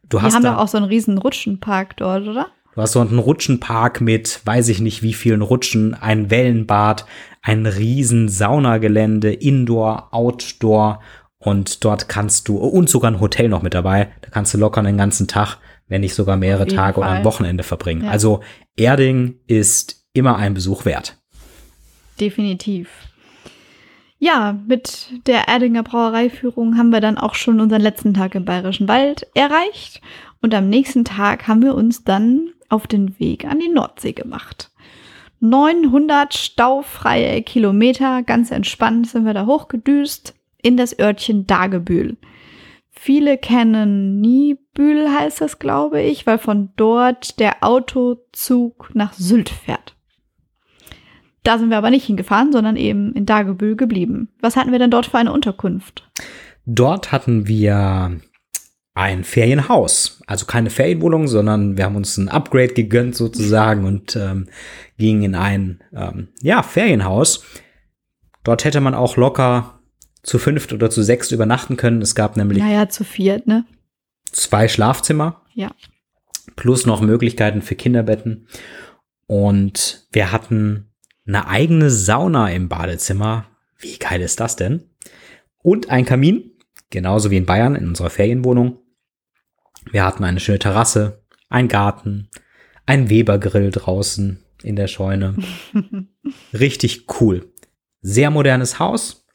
du hast. Wir haben doch auch so einen riesen Rutschenpark dort, oder? Du hast dort einen Rutschenpark mit, weiß ich nicht wie vielen Rutschen, ein Wellenbad, ein riesen Saunagelände, Indoor, Outdoor und dort kannst du, und sogar ein Hotel noch mit dabei, da kannst du locker einen ganzen Tag, wenn nicht sogar mehrere Tage Fall. oder ein Wochenende verbringen. Ja. Also Erding ist immer ein Besuch wert. Definitiv. Ja, mit der Erdinger Brauereiführung haben wir dann auch schon unseren letzten Tag im Bayerischen Wald erreicht. Und am nächsten Tag haben wir uns dann auf den Weg an die Nordsee gemacht. 900 staufreie Kilometer, ganz entspannt sind wir da hochgedüst in das Örtchen Dagebühl. Viele kennen Niebühl, heißt das, glaube ich, weil von dort der Autozug nach Sylt fährt. Da sind wir aber nicht hingefahren, sondern eben in Dagebühl geblieben. Was hatten wir denn dort für eine Unterkunft? Dort hatten wir ein Ferienhaus. Also keine Ferienwohnung, sondern wir haben uns ein Upgrade gegönnt sozusagen und ähm, gingen in ein ähm, ja, Ferienhaus. Dort hätte man auch locker zu fünft oder zu sechst übernachten können. Es gab nämlich. Naja, zu viert, ne? Zwei Schlafzimmer. Ja. Plus noch Möglichkeiten für Kinderbetten. Und wir hatten eine eigene Sauna im Badezimmer. Wie geil ist das denn? Und ein Kamin. Genauso wie in Bayern in unserer Ferienwohnung. Wir hatten eine schöne Terrasse, ein Garten, ein Webergrill draußen in der Scheune. Richtig cool. Sehr modernes Haus.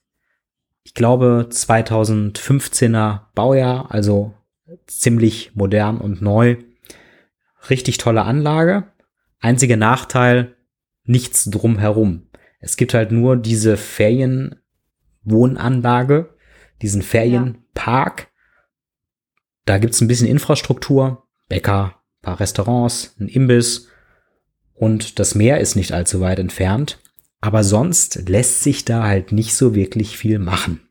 Ich glaube 2015er Baujahr, also ziemlich modern und neu. Richtig tolle Anlage. Einziger Nachteil, nichts drumherum. Es gibt halt nur diese Ferienwohnanlage diesen Ferienpark. Da gibt's ein bisschen Infrastruktur, Bäcker, paar Restaurants, ein Imbiss und das Meer ist nicht allzu weit entfernt. Aber sonst lässt sich da halt nicht so wirklich viel machen.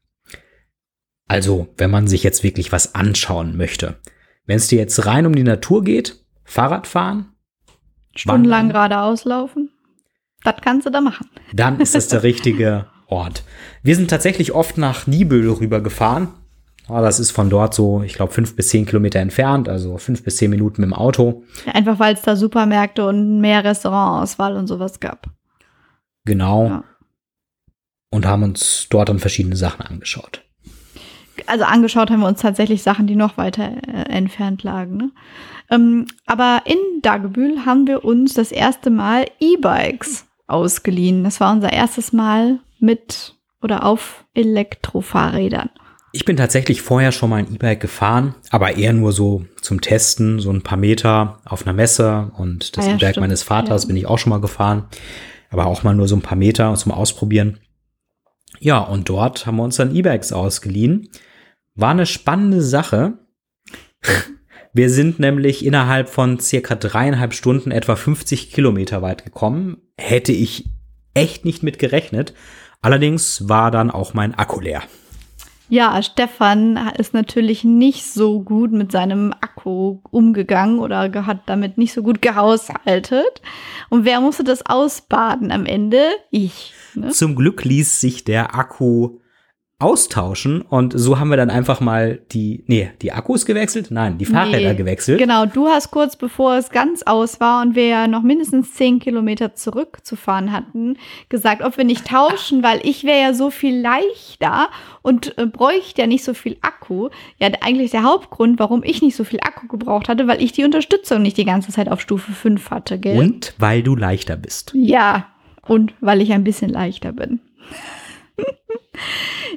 Also, wenn man sich jetzt wirklich was anschauen möchte. Wenn es dir jetzt rein um die Natur geht, Fahrrad fahren, Stundenlang geradeaus laufen, das kannst du da machen. Dann ist das der richtige Ort. Wir sind tatsächlich oft nach Nibel rübergefahren. Ja, das ist von dort so, ich glaube, fünf bis zehn Kilometer entfernt, also fünf bis zehn Minuten mit dem Auto. Einfach weil es da Supermärkte und mehr Restaurantauswahl und sowas gab. Genau. Ja. Und haben uns dort dann verschiedene Sachen angeschaut also angeschaut haben wir uns tatsächlich Sachen, die noch weiter äh, entfernt lagen. Ne? Ähm, aber in Dagebühl haben wir uns das erste Mal E-Bikes ausgeliehen. Das war unser erstes Mal mit oder auf Elektrofahrrädern. Ich bin tatsächlich vorher schon mal ein E-Bike gefahren, aber eher nur so zum Testen, so ein paar Meter auf einer Messe und das ah ja, E-Bike meines Vaters ja. bin ich auch schon mal gefahren, aber auch mal nur so ein paar Meter zum Ausprobieren. Ja, und dort haben wir uns dann E-Bikes ausgeliehen. War eine spannende Sache. Wir sind nämlich innerhalb von circa dreieinhalb Stunden etwa 50 Kilometer weit gekommen. Hätte ich echt nicht mit gerechnet. Allerdings war dann auch mein Akku leer. Ja, Stefan ist natürlich nicht so gut mit seinem Akku umgegangen oder hat damit nicht so gut gehaushaltet. Und wer musste das ausbaden am Ende? Ich. Ne? Zum Glück ließ sich der Akku austauschen und so haben wir dann einfach mal die, nee, die Akkus gewechselt? Nein, die Fahrräder nee, gewechselt. Genau, du hast kurz bevor es ganz aus war und wir ja noch mindestens zehn Kilometer zurückzufahren hatten, gesagt, ob wir nicht tauschen, weil ich wäre ja so viel leichter und äh, bräuchte ja nicht so viel Akku. Ja, eigentlich der Hauptgrund, warum ich nicht so viel Akku gebraucht hatte, weil ich die Unterstützung nicht die ganze Zeit auf Stufe 5 hatte, gell? Und weil du leichter bist. Ja, und weil ich ein bisschen leichter bin.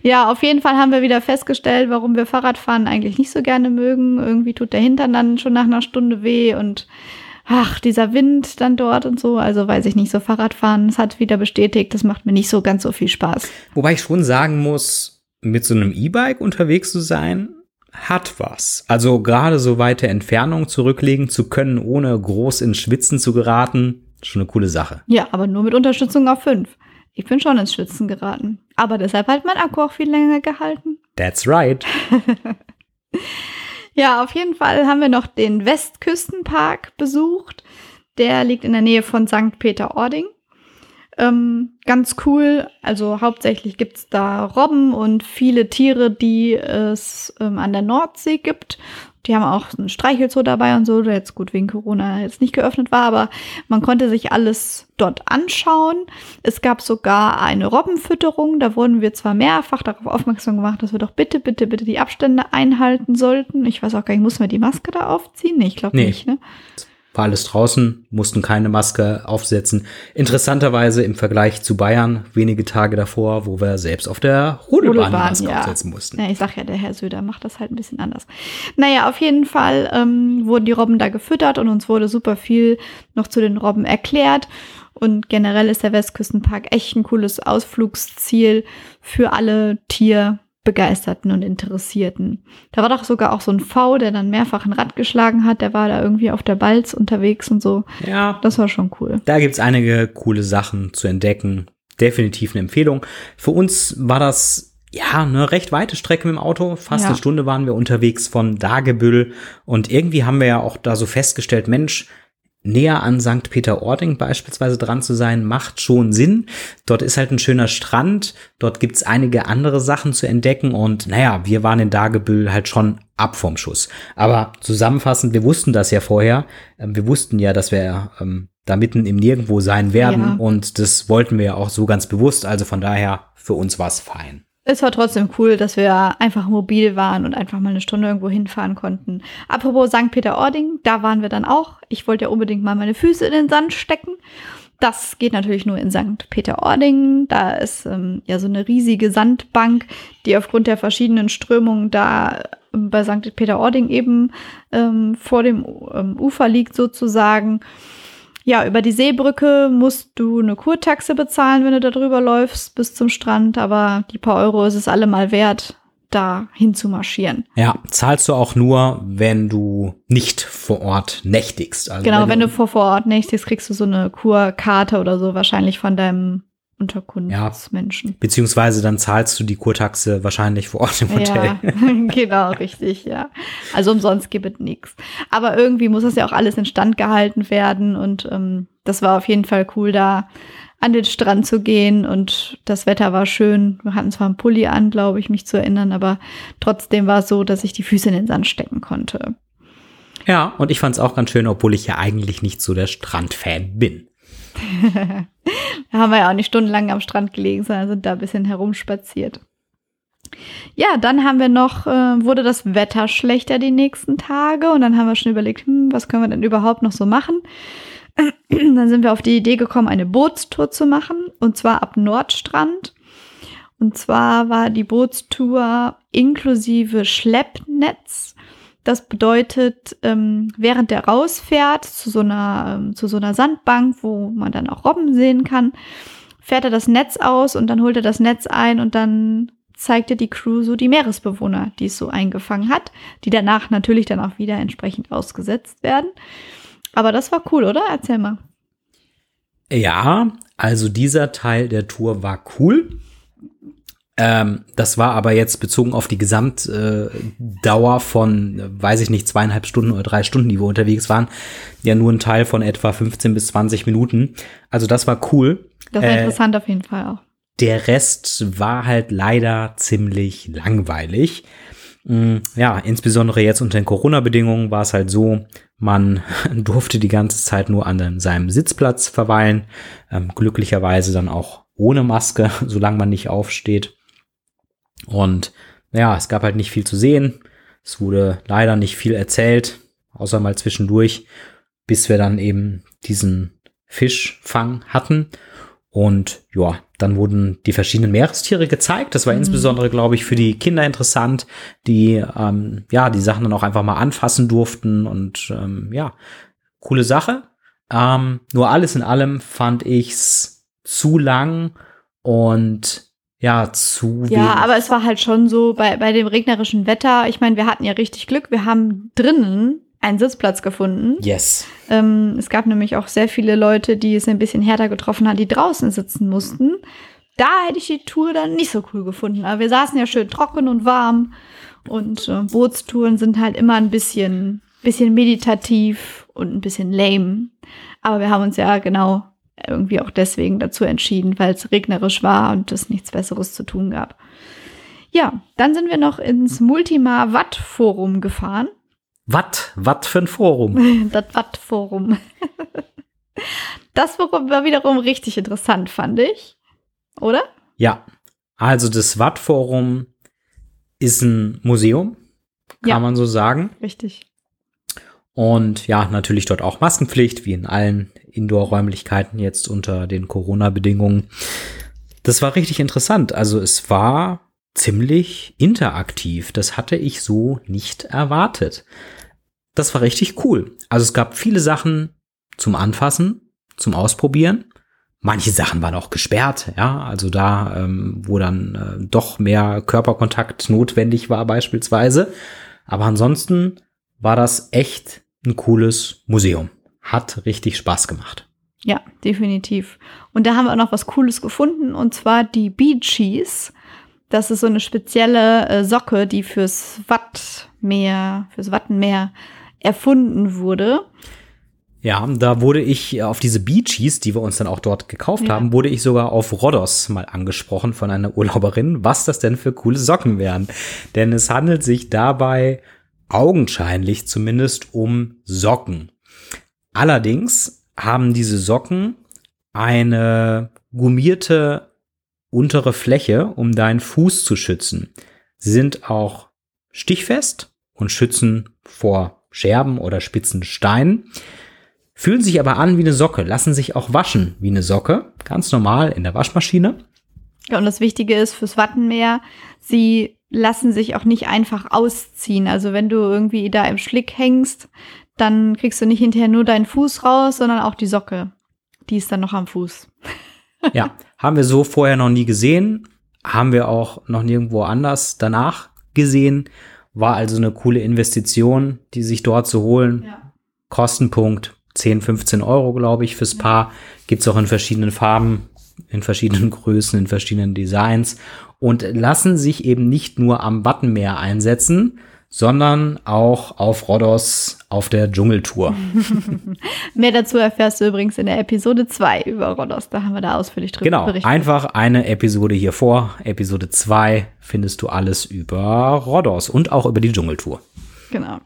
ja, auf jeden Fall haben wir wieder festgestellt, warum wir Fahrradfahren eigentlich nicht so gerne mögen. Irgendwie tut der Hintern dann schon nach einer Stunde weh und ach, dieser Wind dann dort und so. Also weiß ich nicht, so Fahrradfahren, es hat wieder bestätigt, das macht mir nicht so ganz so viel Spaß. Wobei ich schon sagen muss, mit so einem E-Bike unterwegs zu sein, hat was. Also gerade so weite Entfernungen zurücklegen zu können, ohne groß ins Schwitzen zu geraten, Schon eine coole Sache. Ja, aber nur mit Unterstützung auf 5. Ich bin schon ins Schwitzen geraten. Aber deshalb hat mein Akku auch viel länger gehalten. That's right. ja, auf jeden Fall haben wir noch den Westküstenpark besucht. Der liegt in der Nähe von St. Peter-Ording. Ähm, ganz cool. Also hauptsächlich gibt es da Robben und viele Tiere, die es ähm, an der Nordsee gibt. Die haben auch ein Streichelzoo dabei und so, der jetzt gut wegen Corona jetzt nicht geöffnet war, aber man konnte sich alles dort anschauen. Es gab sogar eine Robbenfütterung, da wurden wir zwar mehrfach darauf aufmerksam gemacht, dass wir doch bitte, bitte, bitte die Abstände einhalten sollten. Ich weiß auch gar nicht, muss man die Maske da aufziehen? Nee, ich glaube nee. nicht, ne? War alles draußen, mussten keine Maske aufsetzen. Interessanterweise im Vergleich zu Bayern wenige Tage davor, wo wir selbst auf der Rodelbahn, die Maske ja. aufsetzen mussten. Ja, ich sag ja, der Herr Söder macht das halt ein bisschen anders. Naja, auf jeden Fall ähm, wurden die Robben da gefüttert und uns wurde super viel noch zu den Robben erklärt. Und generell ist der Westküstenpark echt ein cooles Ausflugsziel für alle Tier- Begeisterten und Interessierten. Da war doch sogar auch so ein V, der dann mehrfach ein Rad geschlagen hat. Der war da irgendwie auf der Balz unterwegs und so. Ja. Das war schon cool. Da gibt's einige coole Sachen zu entdecken. Definitiv eine Empfehlung. Für uns war das ja, eine recht weite Strecke mit dem Auto. Fast ja. eine Stunde waren wir unterwegs von Dagebüll. Und irgendwie haben wir ja auch da so festgestellt, Mensch, näher an St. Peter-Ording beispielsweise dran zu sein, macht schon Sinn. Dort ist halt ein schöner Strand, dort gibt's einige andere Sachen zu entdecken und naja, wir waren in Dagebüll halt schon ab vom Schuss. Aber zusammenfassend, wir wussten das ja vorher. Ähm, wir wussten ja, dass wir ähm, da mitten im Nirgendwo sein werden ja. und das wollten wir ja auch so ganz bewusst. Also von daher, für uns war's fein es war trotzdem cool, dass wir einfach mobil waren und einfach mal eine Stunde irgendwo hinfahren konnten. Apropos St. Peter-Ording, da waren wir dann auch. Ich wollte ja unbedingt mal meine Füße in den Sand stecken. Das geht natürlich nur in St. Peter-Ording. Da ist ähm, ja so eine riesige Sandbank, die aufgrund der verschiedenen Strömungen da ähm, bei St. Peter-Ording eben ähm, vor dem ähm, Ufer liegt sozusagen. Ja, über die Seebrücke musst du eine Kurtaxe bezahlen, wenn du da drüber läufst bis zum Strand, aber die paar Euro ist es allemal wert, da hinzumarschieren. Ja, zahlst du auch nur, wenn du nicht vor Ort nächtigst. Also genau, wenn, wenn du, vor, vor Ort nächtigst, kriegst du so eine Kurkarte oder so wahrscheinlich von deinem Unterkunftsmenschen. Ja, beziehungsweise dann zahlst du die Kurtaxe wahrscheinlich vor Ort im Hotel. Ja, genau, richtig, ja. Also umsonst gibt es nichts. Aber irgendwie muss das ja auch alles instand gehalten werden und ähm, das war auf jeden Fall cool, da an den Strand zu gehen und das Wetter war schön. Wir hatten zwar einen Pulli an, glaube ich, mich zu erinnern, aber trotzdem war es so, dass ich die Füße in den Sand stecken konnte. Ja, und ich fand es auch ganz schön, obwohl ich ja eigentlich nicht so der Strandfan bin. da haben wir ja auch nicht stundenlang am Strand gelegen, sondern sind da ein bisschen herumspaziert. Ja, dann haben wir noch, äh, wurde das Wetter schlechter die nächsten Tage und dann haben wir schon überlegt, hm, was können wir denn überhaupt noch so machen? dann sind wir auf die Idee gekommen, eine Bootstour zu machen und zwar ab Nordstrand. Und zwar war die Bootstour inklusive Schleppnetz. Das bedeutet, ähm, während der rausfährt zu so einer ähm, zu so einer Sandbank, wo man dann auch Robben sehen kann, fährt er das Netz aus und dann holt er das Netz ein und dann zeigt er die Crew so die Meeresbewohner, die es so eingefangen hat, die danach natürlich dann auch wieder entsprechend ausgesetzt werden. Aber das war cool, oder? Erzähl mal. Ja, also dieser Teil der Tour war cool. Ähm, das war aber jetzt bezogen auf die Gesamtdauer äh, von, weiß ich nicht, zweieinhalb Stunden oder drei Stunden, die wir unterwegs waren, ja nur ein Teil von etwa 15 bis 20 Minuten. Also das war cool. Das war äh, interessant auf jeden Fall auch. Der Rest war halt leider ziemlich langweilig. Mm, ja, insbesondere jetzt unter den Corona-Bedingungen war es halt so, man durfte die ganze Zeit nur an seinem Sitzplatz verweilen, ähm, glücklicherweise dann auch ohne Maske, solange man nicht aufsteht. Und ja, es gab halt nicht viel zu sehen. Es wurde leider nicht viel erzählt, außer mal zwischendurch, bis wir dann eben diesen Fischfang hatten. Und ja, dann wurden die verschiedenen Meerestiere gezeigt. Das war mhm. insbesondere, glaube ich, für die Kinder interessant, die ähm, ja die Sachen dann auch einfach mal anfassen durften. Und ähm, ja, coole Sache. Ähm, nur alles in allem fand ich's zu lang und ja, zu. Ja, aber es war halt schon so bei, bei dem regnerischen Wetter. Ich meine, wir hatten ja richtig Glück. Wir haben drinnen einen Sitzplatz gefunden. Yes. Ähm, es gab nämlich auch sehr viele Leute, die es ein bisschen härter getroffen hat, die draußen sitzen mussten. Da hätte ich die Tour dann nicht so cool gefunden. Aber wir saßen ja schön trocken und warm. Und äh, Bootstouren sind halt immer ein bisschen, bisschen meditativ und ein bisschen lame. Aber wir haben uns ja genau irgendwie auch deswegen dazu entschieden, weil es regnerisch war und es nichts Besseres zu tun gab. Ja, dann sind wir noch ins Multima Watt Forum gefahren. Watt, Watt für ein Forum. das Watt-Forum. Das Forum war wiederum richtig interessant, fand ich. Oder? Ja. Also das Watt-Forum ist ein Museum, kann ja. man so sagen. Richtig. Und ja, natürlich dort auch Maskenpflicht, wie in allen Indoor-Räumlichkeiten jetzt unter den Corona-Bedingungen. Das war richtig interessant. Also es war ziemlich interaktiv. Das hatte ich so nicht erwartet. Das war richtig cool. Also es gab viele Sachen zum Anfassen, zum Ausprobieren. Manche Sachen waren auch gesperrt, ja, also da, ähm, wo dann äh, doch mehr Körperkontakt notwendig war beispielsweise. Aber ansonsten war das echt ein cooles Museum. Hat richtig Spaß gemacht. Ja, definitiv. Und da haben wir auch noch was Cooles gefunden, und zwar die Bee Cheese. Das ist so eine spezielle äh, Socke, die fürs Wattmeer, fürs Wattenmeer erfunden wurde. Ja, da wurde ich auf diese Beachies, die wir uns dann auch dort gekauft ja. haben, wurde ich sogar auf Rhodos mal angesprochen von einer Urlauberin, was das denn für coole Socken wären. Denn es handelt sich dabei augenscheinlich zumindest um Socken. Allerdings haben diese Socken eine gummierte untere Fläche, um deinen Fuß zu schützen. Sie sind auch stichfest und schützen vor Scherben oder spitzen Steinen. Fühlen sich aber an wie eine Socke, lassen sich auch waschen wie eine Socke, ganz normal in der Waschmaschine. Ja, und das Wichtige ist fürs Wattenmeer, sie lassen sich auch nicht einfach ausziehen. Also wenn du irgendwie da im Schlick hängst, dann kriegst du nicht hinterher nur deinen Fuß raus, sondern auch die Socke. Die ist dann noch am Fuß. ja, haben wir so vorher noch nie gesehen, haben wir auch noch nirgendwo anders danach gesehen. War also eine coole Investition, die sich dort zu holen. Ja. Kostenpunkt 10, 15 Euro, glaube ich, fürs Paar. Gibt's auch in verschiedenen Farben, in verschiedenen Größen, in verschiedenen Designs und lassen sich eben nicht nur am Wattenmeer einsetzen, sondern auch auf Rhodos auf der Dschungeltour. Mehr dazu erfährst du übrigens in der Episode 2 über Rhodos. Da haben wir da ausführlich drüber Genau, berichtet. einfach eine Episode hier vor. Episode 2 findest du alles über Rhodos und auch über die Dschungeltour. Genau.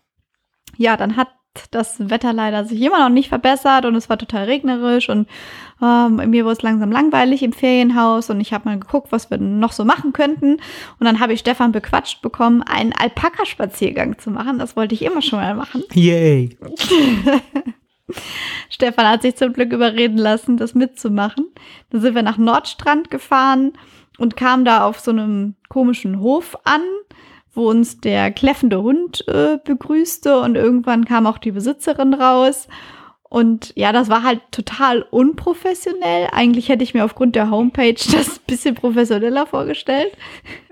Ja, dann hat das Wetter leider sich immer noch nicht verbessert und es war total regnerisch und ähm, mir wurde es langsam langweilig im Ferienhaus und ich habe mal geguckt, was wir noch so machen könnten. Und dann habe ich Stefan bequatscht bekommen, einen Alpaka-Spaziergang zu machen. Das wollte ich immer schon mal machen. Yay! Stefan hat sich zum Glück überreden lassen, das mitzumachen. Dann sind wir nach Nordstrand gefahren und kamen da auf so einem komischen Hof an, wo uns der kläffende Hund äh, begrüßte und irgendwann kam auch die Besitzerin raus. Und ja, das war halt total unprofessionell. Eigentlich hätte ich mir aufgrund der Homepage das ein bisschen professioneller vorgestellt.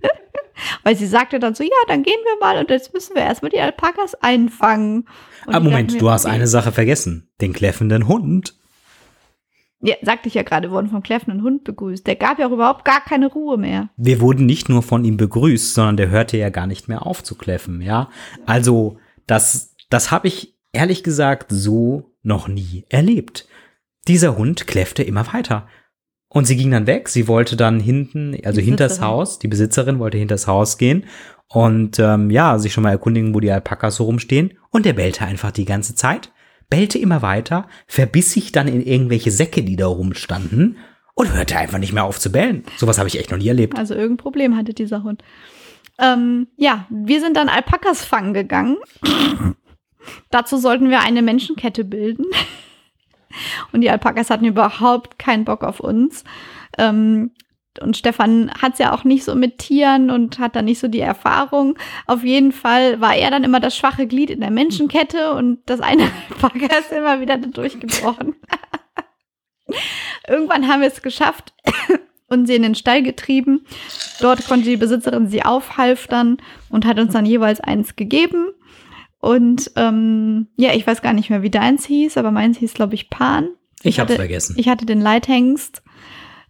Weil sie sagte dann so, ja, dann gehen wir mal und jetzt müssen wir erstmal die Alpakas einfangen. Und ich Moment, mir, du hast okay. eine Sache vergessen. Den kläffenden Hund. Ja, sagte ich ja gerade, wurden vom kläffenden Hund begrüßt. Der gab ja auch überhaupt gar keine Ruhe mehr. Wir wurden nicht nur von ihm begrüßt, sondern der hörte ja gar nicht mehr auf zu kläffen, ja. Also, das, das habe ich ehrlich gesagt so noch nie erlebt. Dieser Hund kläffte immer weiter. Und sie ging dann weg. Sie wollte dann hinten, also hinters. Haus, die Besitzerin wollte hinters Haus gehen und ähm, ja, sich schon mal erkundigen, wo die Alpakas so rumstehen. Und der bellte einfach die ganze Zeit, bellte immer weiter, verbiss sich dann in irgendwelche Säcke, die da rumstanden und hörte einfach nicht mehr auf zu bellen. Sowas habe ich echt noch nie erlebt. Also irgendein Problem hatte dieser Hund. Ähm, ja, wir sind dann Alpakas fangen gegangen. Dazu sollten wir eine Menschenkette bilden. Und die Alpakas hatten überhaupt keinen Bock auf uns. Ähm, und Stefan hat es ja auch nicht so mit Tieren und hat da nicht so die Erfahrung. Auf jeden Fall war er dann immer das schwache Glied in der Menschenkette und das eine Alpaka ist immer wieder da durchgebrochen. Irgendwann haben wir es geschafft und sie in den Stall getrieben. Dort konnte die Besitzerin sie aufhalftern und hat uns dann jeweils eins gegeben. Und ähm, ja, ich weiß gar nicht mehr, wie deins hieß, aber meins hieß, glaube ich, Pan. Ich hab's hatte- vergessen. Ich hatte den Leithengst.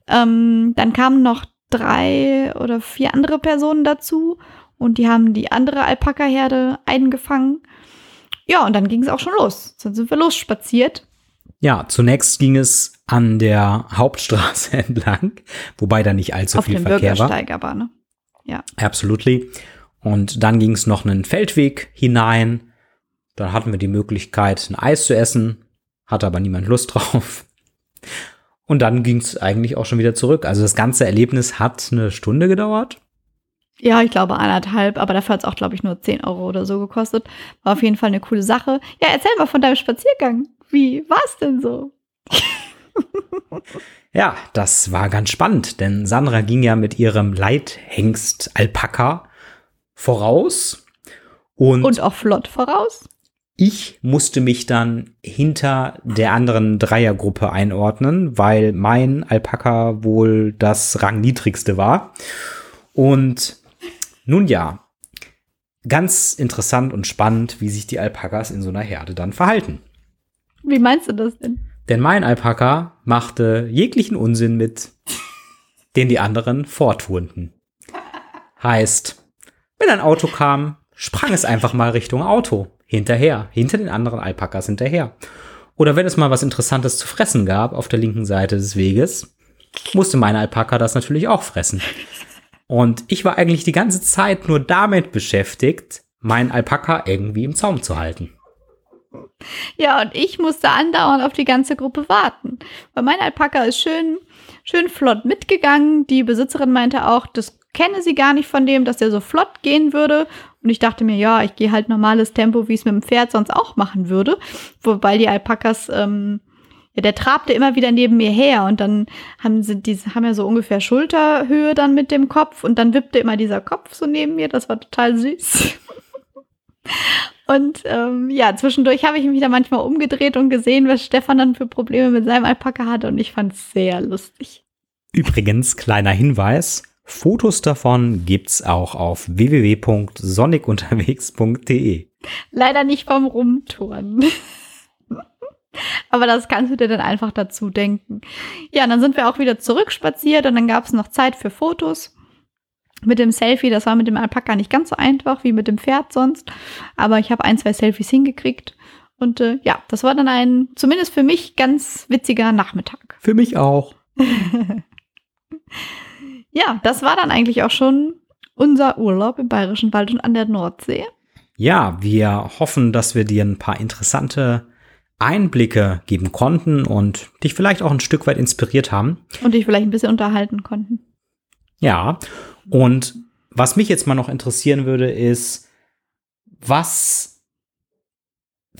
Ähm, dann kamen noch drei oder vier andere Personen dazu und die haben die andere Alpaka-Herde eingefangen. Ja, und dann ging es auch schon los. Dann sind wir losspaziert. Ja, zunächst ging es an der Hauptstraße entlang, wobei da nicht allzu auf viel Verkehr war. Bürgersteig aber, ne? Absolutely. Und dann ging es noch einen Feldweg hinein. Da hatten wir die Möglichkeit, ein Eis zu essen, hatte aber niemand Lust drauf. Und dann ging es eigentlich auch schon wieder zurück. Also das ganze Erlebnis hat eine Stunde gedauert. Ja, ich glaube anderthalb, aber dafür hat es auch, glaube ich, nur 10 Euro oder so gekostet. War auf jeden Fall eine coole Sache. Ja, erzähl mal von deinem Spaziergang. Wie war es denn so? Ja, das war ganz spannend, denn Sandra ging ja mit ihrem Leithengst Alpaka voraus. Und, Und auch flott voraus. Ich musste mich dann hinter der anderen Dreiergruppe einordnen, weil mein Alpaka wohl das rangniedrigste war. Und nun ja, ganz interessant und spannend, wie sich die Alpakas in so einer Herde dann verhalten. Wie meinst du das denn? Denn mein Alpaka machte jeglichen Unsinn mit, den die anderen vorturnten. Heißt, wenn ein Auto kam, sprang es einfach mal Richtung Auto. Hinterher, hinter den anderen Alpakas hinterher. Oder wenn es mal was Interessantes zu fressen gab auf der linken Seite des Weges, musste mein Alpaka das natürlich auch fressen. Und ich war eigentlich die ganze Zeit nur damit beschäftigt, meinen Alpaka irgendwie im Zaum zu halten. Ja, und ich musste andauernd auf die ganze Gruppe warten. Weil mein Alpaka ist schön, schön flott mitgegangen. Die Besitzerin meinte auch, das kenne sie gar nicht von dem, dass der so flott gehen würde. Und ich dachte mir, ja, ich gehe halt normales Tempo, wie ich es mit dem Pferd sonst auch machen würde. Wobei die Alpakas, ähm, ja, der trabte immer wieder neben mir her und dann haben sie diese, haben ja so ungefähr Schulterhöhe dann mit dem Kopf und dann wippte immer dieser Kopf so neben mir. Das war total süß. Und ähm, ja, zwischendurch habe ich mich da manchmal umgedreht und gesehen, was Stefan dann für Probleme mit seinem Alpaka hatte. Und ich fand es sehr lustig. Übrigens, kleiner Hinweis, Fotos davon gibt's auch auf www.sonikunterwegs.de. Leider nicht vom Rumtouren. Aber das kannst du dir dann einfach dazu denken. Ja, und dann sind wir auch wieder zurückspaziert und dann gab es noch Zeit für Fotos. Mit dem Selfie, das war mit dem Alpaka nicht ganz so einfach wie mit dem Pferd sonst. Aber ich habe ein, zwei Selfies hingekriegt. Und äh, ja, das war dann ein, zumindest für mich, ganz witziger Nachmittag. Für mich auch. ja, das war dann eigentlich auch schon unser Urlaub im Bayerischen Wald und an der Nordsee. Ja, wir hoffen, dass wir dir ein paar interessante Einblicke geben konnten und dich vielleicht auch ein Stück weit inspiriert haben. Und dich vielleicht ein bisschen unterhalten konnten. Ja, und was mich jetzt mal noch interessieren würde, ist, was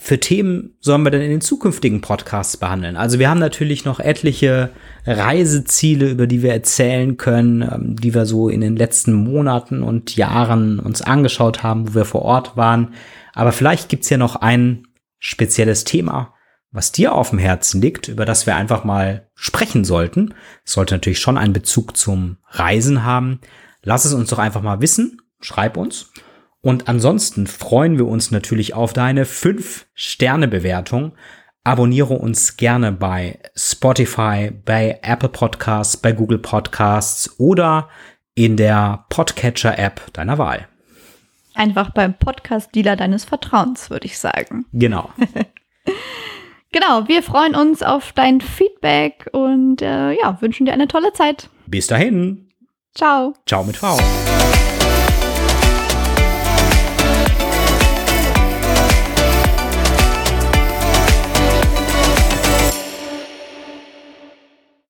für Themen sollen wir denn in den zukünftigen Podcasts behandeln? Also wir haben natürlich noch etliche Reiseziele, über die wir erzählen können, ähm, die wir so in den letzten Monaten und Jahren uns angeschaut haben, wo wir vor Ort waren. Aber vielleicht gibt's ja noch ein spezielles Thema, was dir auf dem Herzen liegt, über das wir einfach mal sprechen sollten. Es sollte natürlich schon einen Bezug zum Reisen haben. Lass es uns doch einfach mal wissen. Schreib uns. Und ansonsten freuen wir uns natürlich auf deine 5-Sterne-Bewertung. Abonniere uns gerne bei Spotify, bei Apple Podcasts, bei Google Podcasts oder in der Podcatcher-App deiner Wahl. Einfach beim Podcast-Dealer deines Vertrauens, würde ich sagen. Genau. genau, wir freuen uns auf dein Feedback und äh, ja, wünschen dir eine tolle Zeit. Bis dahin. Ciao. Ciao mit V.